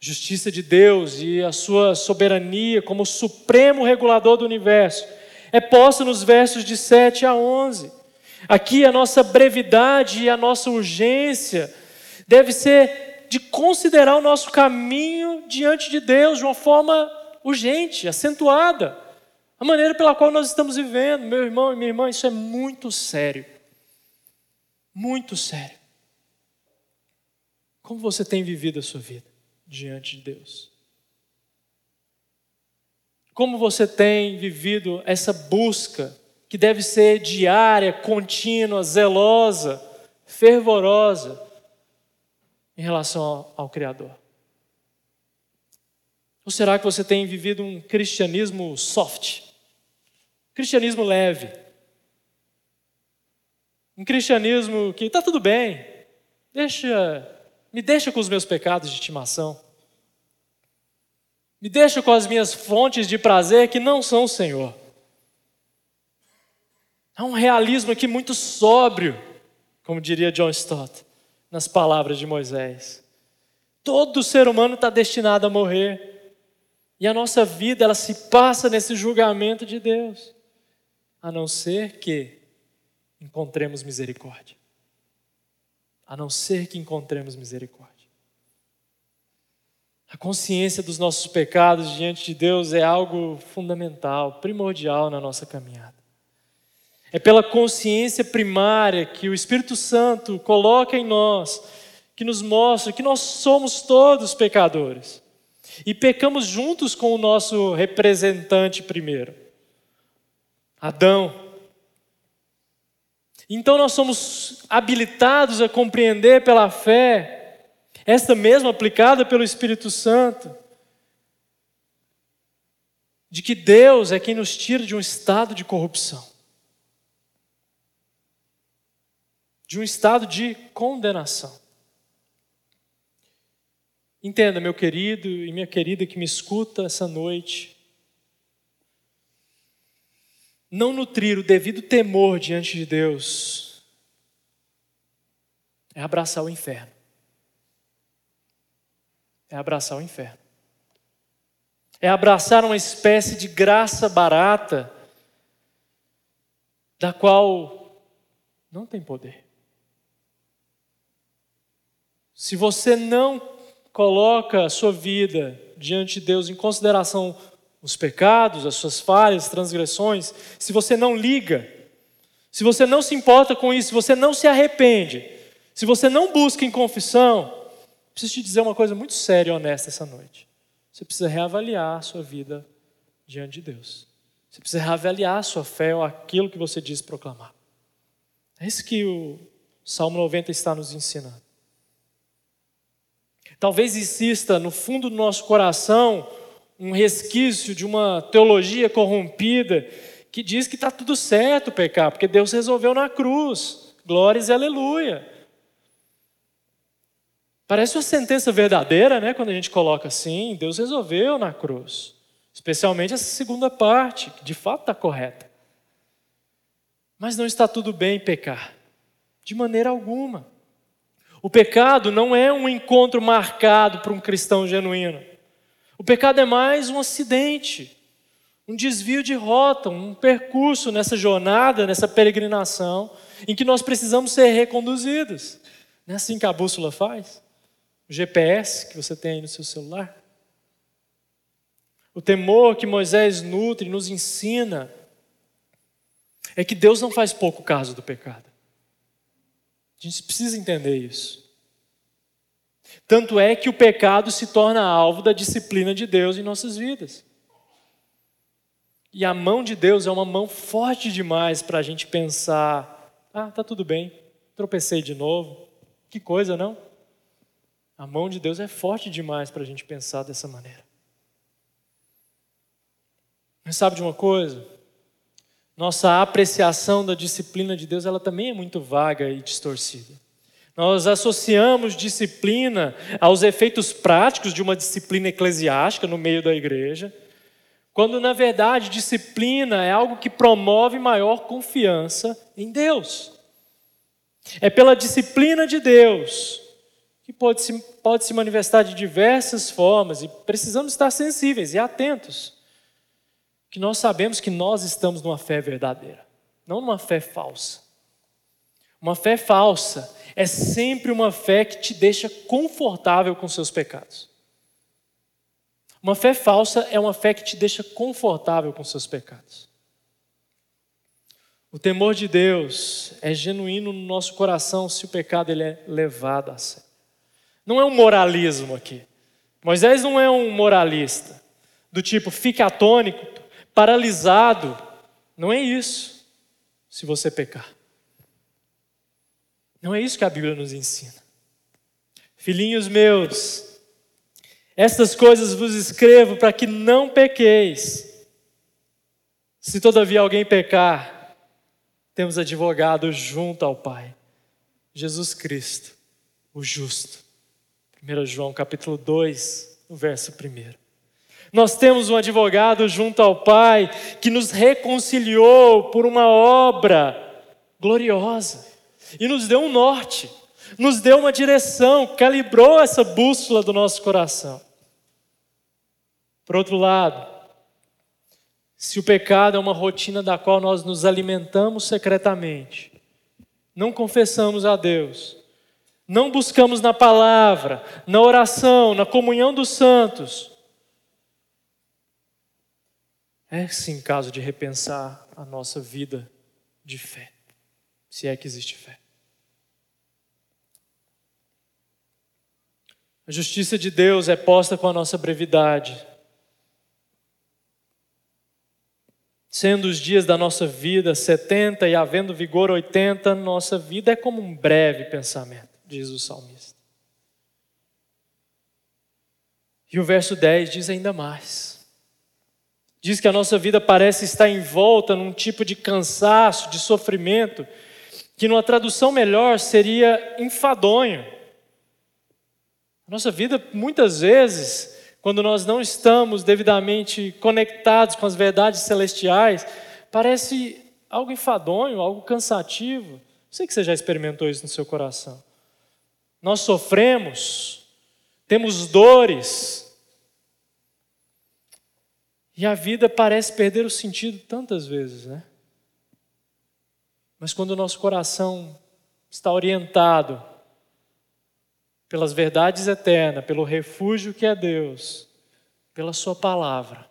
Justiça de Deus e a sua soberania como supremo regulador do universo é posta nos versos de 7 a 11. Aqui a nossa brevidade e a nossa urgência deve ser de considerar o nosso caminho diante de Deus de uma forma urgente, acentuada. A maneira pela qual nós estamos vivendo, meu irmão e minha irmã, isso é muito sério. Muito sério. Como você tem vivido a sua vida diante de Deus? Como você tem vivido essa busca que deve ser diária, contínua, zelosa, fervorosa em relação ao, ao Criador? Ou será que você tem vivido um cristianismo soft? Cristianismo leve? Um cristianismo que está tudo bem, deixa, me deixa com os meus pecados de estimação. Me deixa com as minhas fontes de prazer que não são o Senhor. Há um realismo aqui muito sóbrio, como diria John Stott, nas palavras de Moisés. Todo ser humano está destinado a morrer. E a nossa vida, ela se passa nesse julgamento de Deus. A não ser que encontremos misericórdia. A não ser que encontremos misericórdia. A consciência dos nossos pecados diante de Deus é algo fundamental, primordial na nossa caminhada. É pela consciência primária que o Espírito Santo coloca em nós, que nos mostra que nós somos todos pecadores. E pecamos juntos com o nosso representante primeiro, Adão. Então nós somos habilitados a compreender pela fé, esta mesma aplicada pelo Espírito Santo, de que Deus é quem nos tira de um estado de corrupção, de um estado de condenação. Entenda, meu querido e minha querida que me escuta essa noite, não nutrir o devido temor diante de Deus é abraçar o inferno. É abraçar o inferno. É abraçar uma espécie de graça barata da qual não tem poder. Se você não coloca a sua vida diante de Deus em consideração os pecados, as suas falhas, transgressões, se você não liga, se você não se importa com isso, se você não se arrepende, se você não busca em confissão, preciso te dizer uma coisa muito séria e honesta essa noite. Você precisa reavaliar a sua vida diante de Deus. Você precisa reavaliar a sua fé ou aquilo que você diz proclamar. É isso que o Salmo 90 está nos ensinando. Talvez insista no fundo do nosso coração um resquício de uma teologia corrompida que diz que está tudo certo pecar, porque Deus resolveu na cruz. Glórias e aleluia. Parece uma sentença verdadeira, né? Quando a gente coloca assim, Deus resolveu na cruz. Especialmente essa segunda parte, que de fato está correta. Mas não está tudo bem pecar, de maneira alguma. O pecado não é um encontro marcado para um cristão genuíno. O pecado é mais um acidente, um desvio de rota, um percurso nessa jornada, nessa peregrinação, em que nós precisamos ser reconduzidos. Não é assim que a bússola faz? O GPS que você tem aí no seu celular? O temor que Moisés nutre, nos ensina, é que Deus não faz pouco caso do pecado. A gente precisa entender isso. Tanto é que o pecado se torna alvo da disciplina de Deus em nossas vidas. E a mão de Deus é uma mão forte demais para a gente pensar: ah, tá tudo bem, tropecei de novo. Que coisa, não? A mão de Deus é forte demais para a gente pensar dessa maneira. Mas sabe de uma coisa? Nossa apreciação da disciplina de Deus, ela também é muito vaga e distorcida. Nós associamos disciplina aos efeitos práticos de uma disciplina eclesiástica no meio da igreja, quando na verdade disciplina é algo que promove maior confiança em Deus. É pela disciplina de Deus que pode se, pode se manifestar de diversas formas e precisamos estar sensíveis e atentos, que nós sabemos que nós estamos numa fé verdadeira, não numa fé falsa. Uma fé falsa é sempre uma fé que te deixa confortável com seus pecados. Uma fé falsa é uma fé que te deixa confortável com seus pecados. O temor de Deus é genuíno no nosso coração se o pecado ele é levado a sério. Não é um moralismo aqui. Moisés não é um moralista, do tipo, fique atônico, paralisado. Não é isso, se você pecar. Não é isso que a Bíblia nos ensina. Filhinhos meus, estas coisas vos escrevo para que não pequeis. Se todavia alguém pecar, temos advogado junto ao Pai, Jesus Cristo, o justo. 1 João capítulo 2, verso 1. Nós temos um advogado junto ao Pai que nos reconciliou por uma obra gloriosa e nos deu um norte, nos deu uma direção, calibrou essa bússola do nosso coração. Por outro lado, se o pecado é uma rotina da qual nós nos alimentamos secretamente, não confessamos a Deus, não buscamos na palavra, na oração, na comunhão dos santos, é sim caso de repensar a nossa vida de fé, se é que existe fé. A justiça de Deus é posta com a nossa brevidade. Sendo os dias da nossa vida 70 e havendo vigor 80, nossa vida é como um breve pensamento, diz o salmista. E o verso 10 diz ainda mais. Diz que a nossa vida parece estar envolta num tipo de cansaço, de sofrimento, que numa tradução melhor seria enfadonho. A nossa vida, muitas vezes, quando nós não estamos devidamente conectados com as verdades celestiais, parece algo enfadonho, algo cansativo. Sei que você já experimentou isso no seu coração. Nós sofremos, temos dores, e a vida parece perder o sentido tantas vezes, né? Mas quando o nosso coração está orientado pelas verdades eternas, pelo refúgio que é Deus, pela Sua palavra,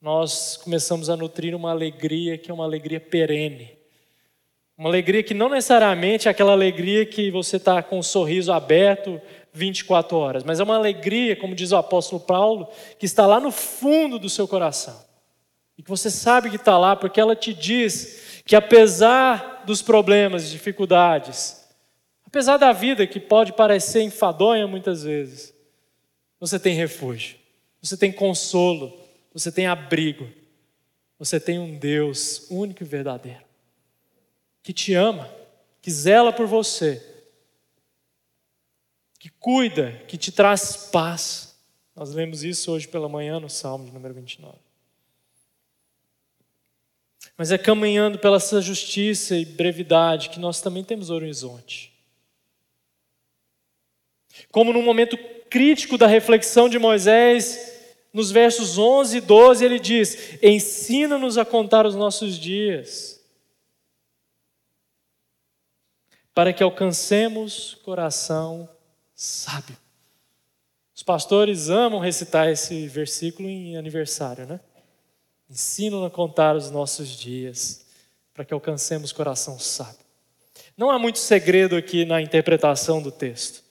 nós começamos a nutrir uma alegria que é uma alegria perene. Uma alegria que não necessariamente é aquela alegria que você está com o um sorriso aberto 24 horas, mas é uma alegria, como diz o apóstolo Paulo, que está lá no fundo do seu coração. E que você sabe que está lá porque ela te diz que apesar dos problemas, dificuldades, apesar da vida que pode parecer enfadonha muitas vezes, você tem refúgio, você tem consolo, você tem abrigo, você tem um Deus único e verdadeiro, que te ama, que zela por você que cuida, que te traz paz. Nós lemos isso hoje pela manhã no Salmo de número 29. Mas é caminhando pela sua justiça e brevidade que nós também temos horizonte. Como no momento crítico da reflexão de Moisés, nos versos 11 e 12, ele diz: Ensina-nos a contar os nossos dias, para que alcancemos coração sábio. Os pastores amam recitar esse versículo em aniversário, né? Ensinam a contar os nossos dias para que alcancemos coração sábio. Não há muito segredo aqui na interpretação do texto.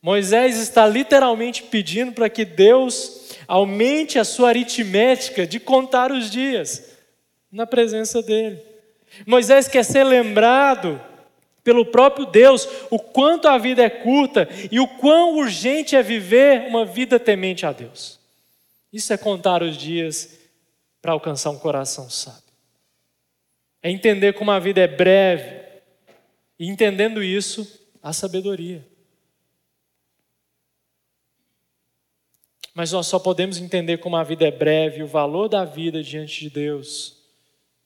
Moisés está literalmente pedindo para que Deus aumente a sua aritmética de contar os dias na presença dele. Moisés quer ser lembrado pelo próprio Deus, o quanto a vida é curta e o quão urgente é viver uma vida temente a Deus. Isso é contar os dias para alcançar um coração sábio. É entender como a vida é breve e entendendo isso, a sabedoria. Mas nós só podemos entender como a vida é breve o valor da vida diante de Deus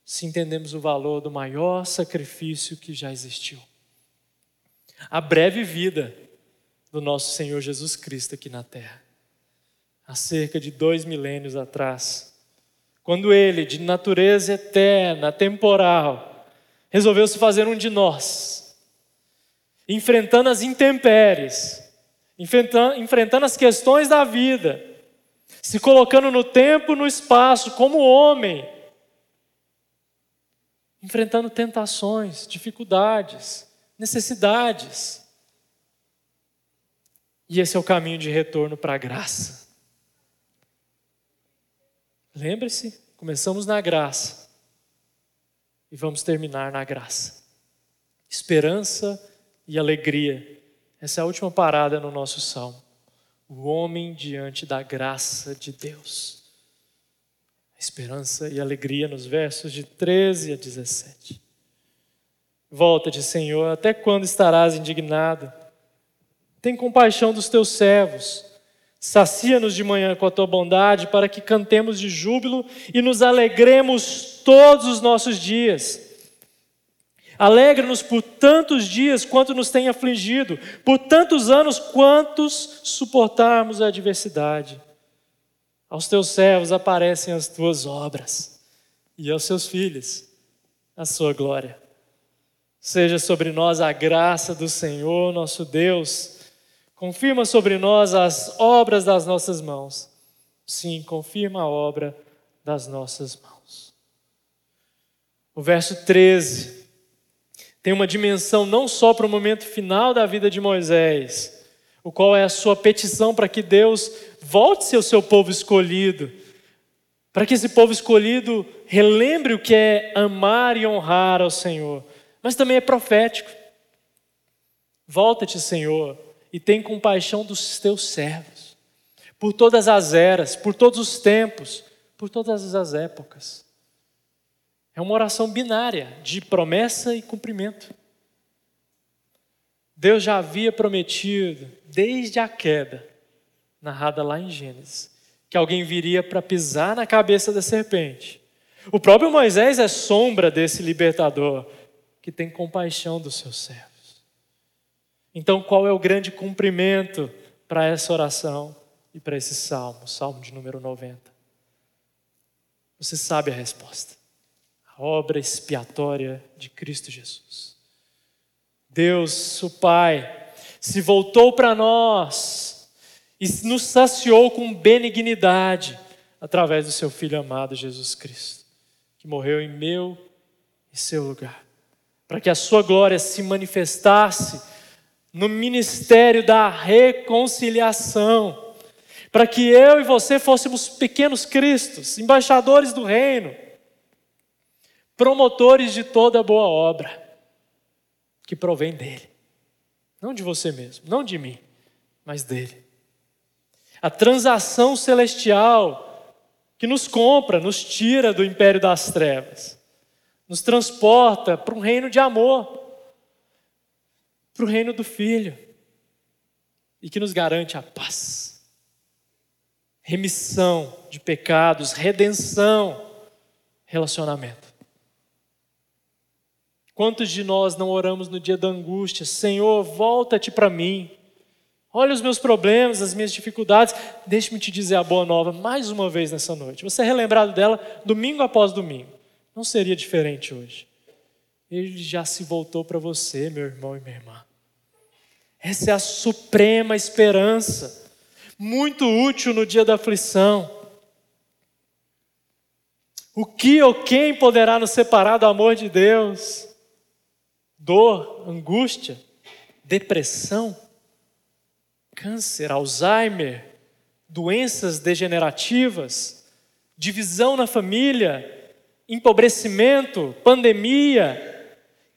se entendemos o valor do maior sacrifício que já existiu a breve vida do nosso Senhor Jesus Cristo aqui na terra. Há cerca de dois milênios atrás, quando ele, de natureza eterna, temporal, resolveu se fazer um de nós, enfrentando as intempéries, enfrentando, enfrentando as questões da vida, se colocando no tempo, no espaço, como homem, enfrentando tentações, dificuldades, necessidades. E esse é o caminho de retorno para a graça. Lembre-se, começamos na graça e vamos terminar na graça. Esperança e alegria. Essa é a última parada no nosso salmo. O homem diante da graça de Deus. Esperança e alegria nos versos de 13 a 17. Volta-te, Senhor, até quando estarás indignado? Tem compaixão dos teus servos. Sacia-nos de manhã com a tua bondade, para que cantemos de júbilo e nos alegremos todos os nossos dias. Alegra-nos por tantos dias quanto nos tem afligido, por tantos anos quantos suportarmos a adversidade. Aos teus servos aparecem as tuas obras, e aos seus filhos a sua glória. Seja sobre nós a graça do Senhor, nosso Deus Confirma sobre nós as obras das nossas mãos. Sim, confirma a obra das nossas mãos. O verso 13 tem uma dimensão não só para o momento final da vida de Moisés, o qual é a sua petição para que Deus volte ao seu povo escolhido, para que esse povo escolhido relembre o que é amar e honrar ao Senhor, mas também é profético. Volta-te, Senhor, e tem compaixão dos teus servos, por todas as eras, por todos os tempos, por todas as épocas. É uma oração binária de promessa e cumprimento. Deus já havia prometido, desde a queda, narrada lá em Gênesis, que alguém viria para pisar na cabeça da serpente. O próprio Moisés é sombra desse libertador que tem compaixão dos seus servos. Então, qual é o grande cumprimento para essa oração e para esse salmo, salmo de número 90? Você sabe a resposta. A obra expiatória de Cristo Jesus. Deus, o Pai, se voltou para nós e nos saciou com benignidade através do seu Filho amado Jesus Cristo, que morreu em meu e seu lugar, para que a sua glória se manifestasse no ministério da reconciliação, para que eu e você fôssemos pequenos cristos, embaixadores do reino, promotores de toda boa obra que provém dele, não de você mesmo, não de mim, mas dele. A transação celestial que nos compra, nos tira do império das trevas, nos transporta para um reino de amor para o reino do Filho e que nos garante a paz, remissão de pecados, redenção, relacionamento. Quantos de nós não oramos no dia da angústia? Senhor, volta-te para mim. Olha os meus problemas, as minhas dificuldades. Deixe-me te dizer a boa nova mais uma vez nessa noite. Você é relembrado dela domingo após domingo. Não seria diferente hoje. Ele já se voltou para você, meu irmão e minha irmã. Essa é a suprema esperança, muito útil no dia da aflição. O que ou quem poderá nos separar do amor de Deus? Dor, angústia, depressão, câncer, Alzheimer, doenças degenerativas, divisão na família, empobrecimento, pandemia.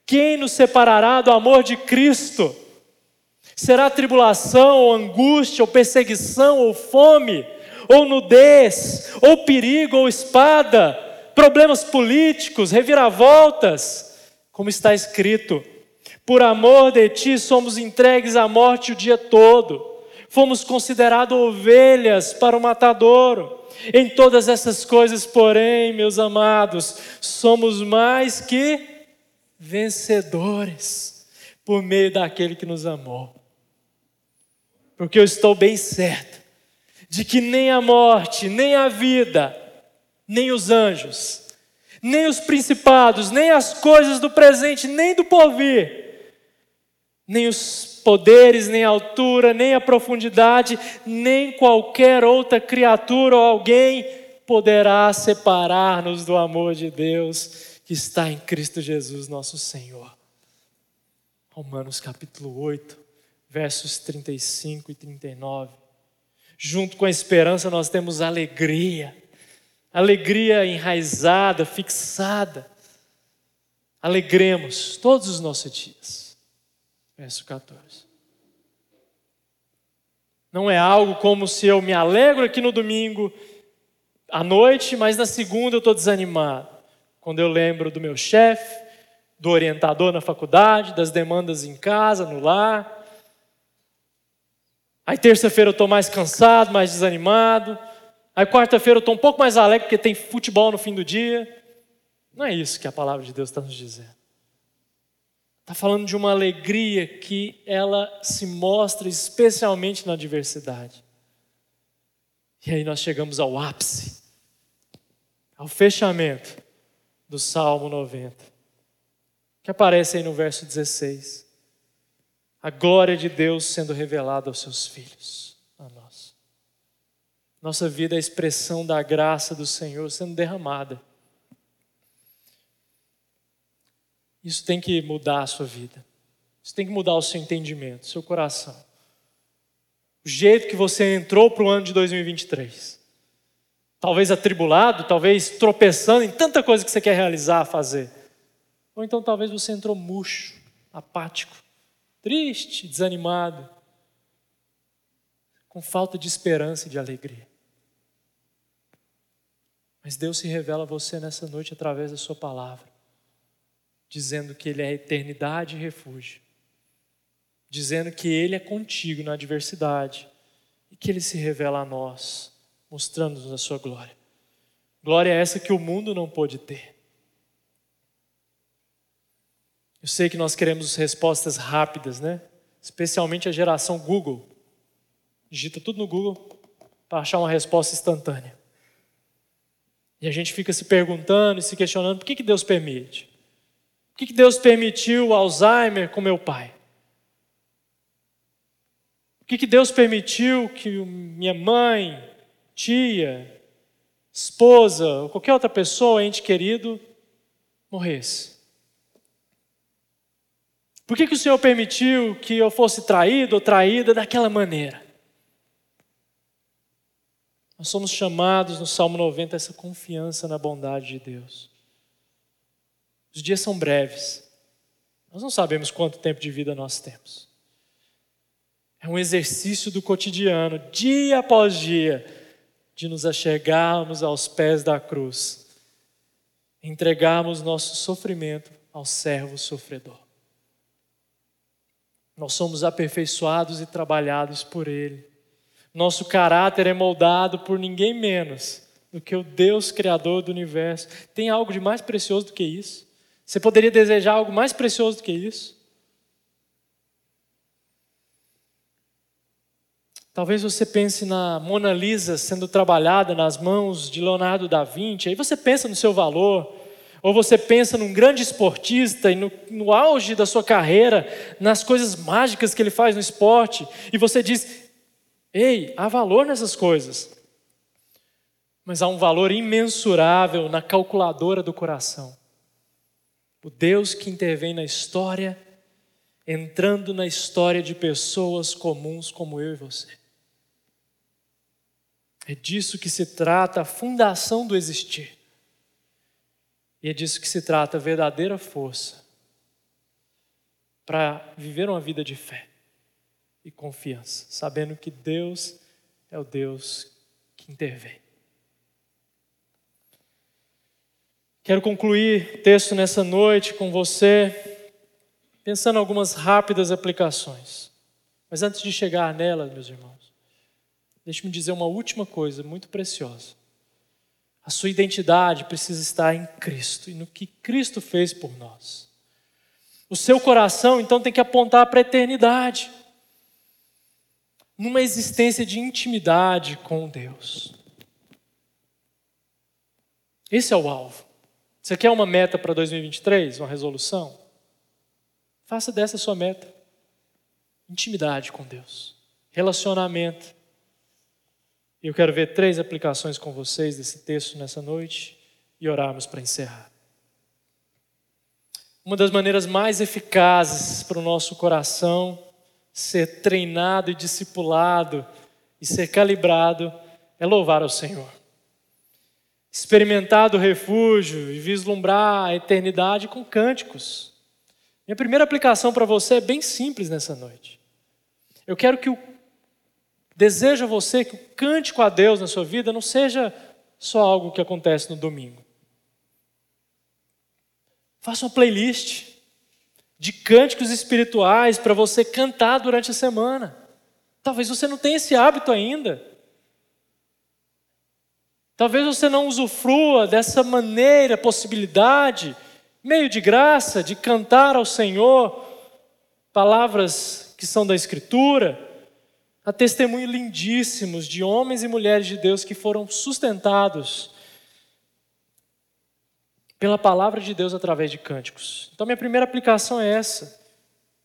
Quem nos separará do amor de Cristo? Será tribulação, ou angústia, ou perseguição, ou fome, ou nudez, ou perigo, ou espada, problemas políticos, reviravoltas, como está escrito: por amor de ti somos entregues à morte o dia todo, fomos considerados ovelhas para o matadouro. Em todas essas coisas, porém, meus amados, somos mais que vencedores por meio daquele que nos amou porque eu estou bem certo de que nem a morte, nem a vida, nem os anjos, nem os principados, nem as coisas do presente, nem do porvir, nem os poderes, nem a altura, nem a profundidade, nem qualquer outra criatura ou alguém poderá separar-nos do amor de Deus que está em Cristo Jesus, nosso Senhor. Romanos capítulo 8, versos 35 e 39. Junto com a esperança, nós temos alegria, alegria enraizada, fixada. Alegremos todos os nossos dias. Verso 14. Não é algo como se eu me alegro aqui no domingo à noite, mas na segunda eu estou desanimado. Quando eu lembro do meu chefe, do orientador na faculdade, das demandas em casa, no lar. Aí terça-feira eu estou mais cansado, mais desanimado. Aí quarta-feira eu estou um pouco mais alegre porque tem futebol no fim do dia. Não é isso que a palavra de Deus está nos dizendo. Está falando de uma alegria que ela se mostra especialmente na diversidade. E aí nós chegamos ao ápice, ao fechamento do Salmo 90, que aparece aí no verso 16. A glória de Deus sendo revelada aos seus filhos, a nós. Nossa vida é a expressão da graça do Senhor sendo derramada. Isso tem que mudar a sua vida. Isso tem que mudar o seu entendimento, o seu coração. O jeito que você entrou para o ano de 2023. Talvez atribulado, talvez tropeçando em tanta coisa que você quer realizar, fazer. Ou então talvez você entrou murcho, apático, triste, desanimado, com falta de esperança e de alegria. Mas Deus se revela a você nessa noite através da Sua palavra dizendo que Ele é eternidade e refúgio, dizendo que Ele é contigo na adversidade e que Ele se revela a nós, mostrando-nos a Sua glória. Glória é essa que o mundo não pôde ter. Eu sei que nós queremos respostas rápidas, né? Especialmente a geração Google. Digita tudo no Google para achar uma resposta instantânea. E a gente fica se perguntando e se questionando por que, que Deus permite? Por que Deus permitiu o Alzheimer com meu pai? Por que Deus permitiu que minha mãe, tia, esposa, ou qualquer outra pessoa, ente querido, morresse? Por que, que o Senhor permitiu que eu fosse traído ou traída daquela maneira? Nós somos chamados no Salmo 90 a essa confiança na bondade de Deus. Os dias são breves. Nós não sabemos quanto tempo de vida nós temos. É um exercício do cotidiano, dia após dia, de nos achegarmos aos pés da cruz, entregarmos nosso sofrimento ao servo sofredor. Nós somos aperfeiçoados e trabalhados por Ele. Nosso caráter é moldado por ninguém menos do que o Deus Criador do universo. Tem algo de mais precioso do que isso? Você poderia desejar algo mais precioso do que isso? Talvez você pense na Mona Lisa sendo trabalhada nas mãos de Leonardo da Vinci, aí você pensa no seu valor, ou você pensa num grande esportista e no, no auge da sua carreira, nas coisas mágicas que ele faz no esporte, e você diz: ei, há valor nessas coisas, mas há um valor imensurável na calculadora do coração. O Deus que intervém na história, entrando na história de pessoas comuns como eu e você. É disso que se trata a fundação do existir. E é disso que se trata a verdadeira força para viver uma vida de fé e confiança, sabendo que Deus é o Deus que intervém. Quero concluir o texto nessa noite com você, pensando em algumas rápidas aplicações. Mas antes de chegar nelas, meus irmãos, deixe-me dizer uma última coisa muito preciosa. A sua identidade precisa estar em Cristo e no que Cristo fez por nós. O seu coração, então, tem que apontar para a eternidade, numa existência de intimidade com Deus. Esse é o alvo. Você quer uma meta para 2023, uma resolução? Faça dessa sua meta. Intimidade com Deus, relacionamento. Eu quero ver três aplicações com vocês desse texto nessa noite e orarmos para encerrar. Uma das maneiras mais eficazes para o nosso coração ser treinado e discipulado e ser calibrado é louvar ao Senhor. Experimentar do refúgio e vislumbrar a eternidade com cânticos. Minha primeira aplicação para você é bem simples nessa noite. Eu quero que o desejo a você que o cântico a Deus na sua vida não seja só algo que acontece no domingo. Faça uma playlist de cânticos espirituais para você cantar durante a semana. Talvez você não tenha esse hábito ainda. Talvez você não usufrua dessa maneira, possibilidade, meio de graça, de cantar ao Senhor palavras que são da Escritura. Há testemunhos lindíssimos de homens e mulheres de Deus que foram sustentados pela palavra de Deus através de cânticos. Então, minha primeira aplicação é essa.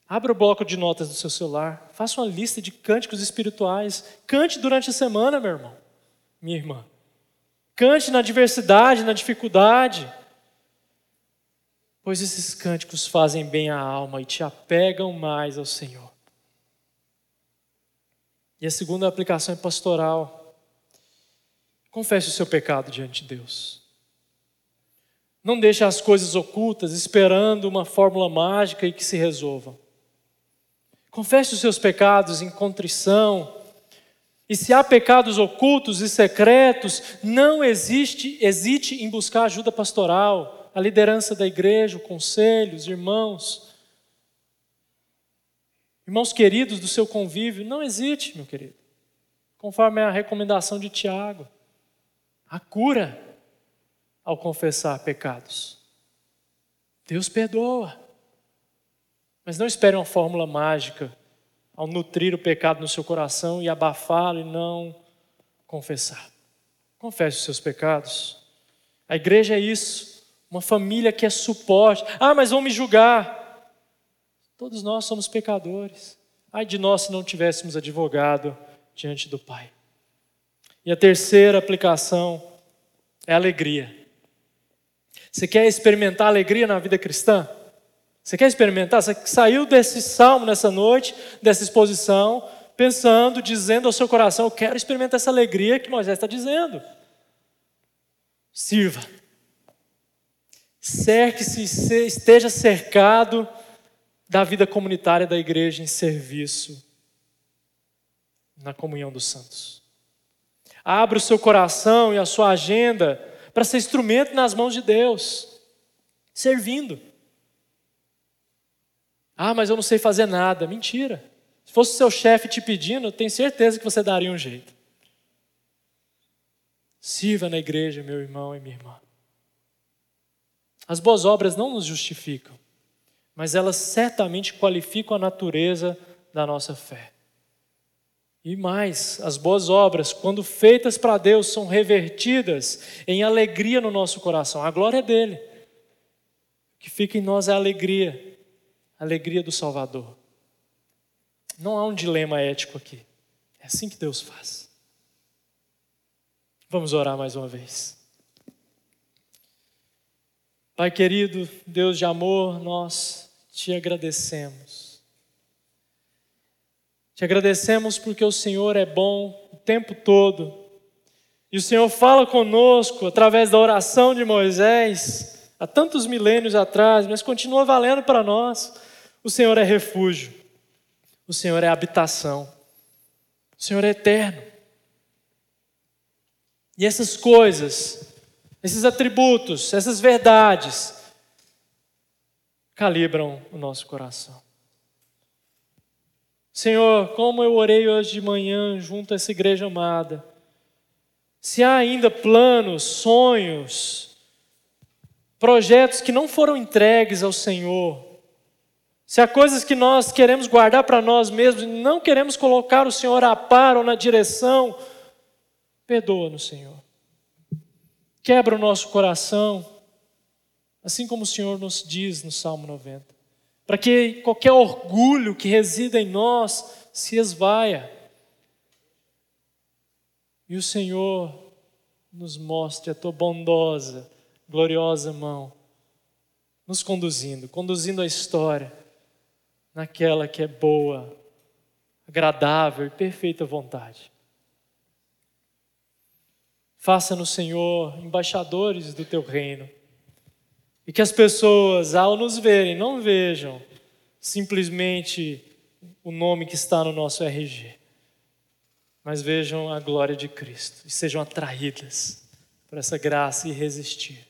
Abra o bloco de notas do seu celular, faça uma lista de cânticos espirituais. Cante durante a semana, meu irmão, minha irmã. Cante na diversidade, na dificuldade. Pois esses cânticos fazem bem à alma e te apegam mais ao Senhor. E a segunda aplicação é pastoral. Confesse o seu pecado diante de Deus. Não deixe as coisas ocultas esperando uma fórmula mágica e que se resolvam. Confesse os seus pecados em contrição. E se há pecados ocultos e secretos, não existe, hesite em buscar ajuda pastoral, a liderança da igreja, o conselho, os irmãos. Irmãos queridos do seu convívio, não hesite, meu querido. Conforme a recomendação de Tiago, a cura ao confessar pecados. Deus perdoa. Mas não espere uma fórmula mágica ao nutrir o pecado no seu coração e abafá-lo e não confessar. Confesse os seus pecados. A igreja é isso, uma família que é suporte. Ah, mas vão me julgar. Todos nós somos pecadores. Ai de nós se não tivéssemos advogado diante do Pai. E a terceira aplicação é alegria. Você quer experimentar alegria na vida cristã? Você quer experimentar? Você saiu desse salmo nessa noite, dessa exposição, pensando, dizendo ao seu coração: Eu quero experimentar essa alegria que Moisés está dizendo. Sirva. Cerque-se, esteja cercado da vida comunitária da igreja em serviço na comunhão dos santos. Abra o seu coração e a sua agenda para ser instrumento nas mãos de Deus, servindo. Ah, mas eu não sei fazer nada. Mentira. Se fosse seu chefe te pedindo, eu tenho certeza que você daria um jeito. Sirva na igreja, meu irmão e minha irmã. As boas obras não nos justificam, mas elas certamente qualificam a natureza da nossa fé. E mais, as boas obras, quando feitas para Deus, são revertidas em alegria no nosso coração. A glória é dele. O que fica em nós é a alegria, alegria do Salvador. Não há um dilema ético aqui. É assim que Deus faz. Vamos orar mais uma vez. Pai querido, Deus de amor, nós te agradecemos te agradecemos porque o Senhor é bom o tempo todo. E o Senhor fala conosco através da oração de Moisés, há tantos milênios atrás, mas continua valendo para nós. O Senhor é refúgio, o Senhor é habitação, o Senhor é eterno. E essas coisas, esses atributos, essas verdades, calibram o nosso coração. Senhor, como eu orei hoje de manhã junto a essa igreja amada. Se há ainda planos, sonhos, projetos que não foram entregues ao Senhor, se há coisas que nós queremos guardar para nós mesmos e não queremos colocar o Senhor a par ou na direção, perdoa-nos, Senhor. Quebra o nosso coração, assim como o Senhor nos diz no Salmo 90 para que qualquer orgulho que resida em nós se esvaia. E o Senhor nos mostre a tua bondosa, gloriosa mão, nos conduzindo, conduzindo a história naquela que é boa, agradável e perfeita vontade. Faça-nos, Senhor, embaixadores do teu reino. E que as pessoas, ao nos verem, não vejam simplesmente o nome que está no nosso RG, mas vejam a glória de Cristo e sejam atraídas por essa graça irresistível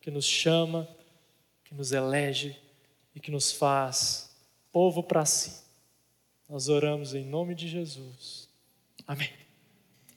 que nos chama, que nos elege e que nos faz povo para si. Nós oramos em nome de Jesus. Amém.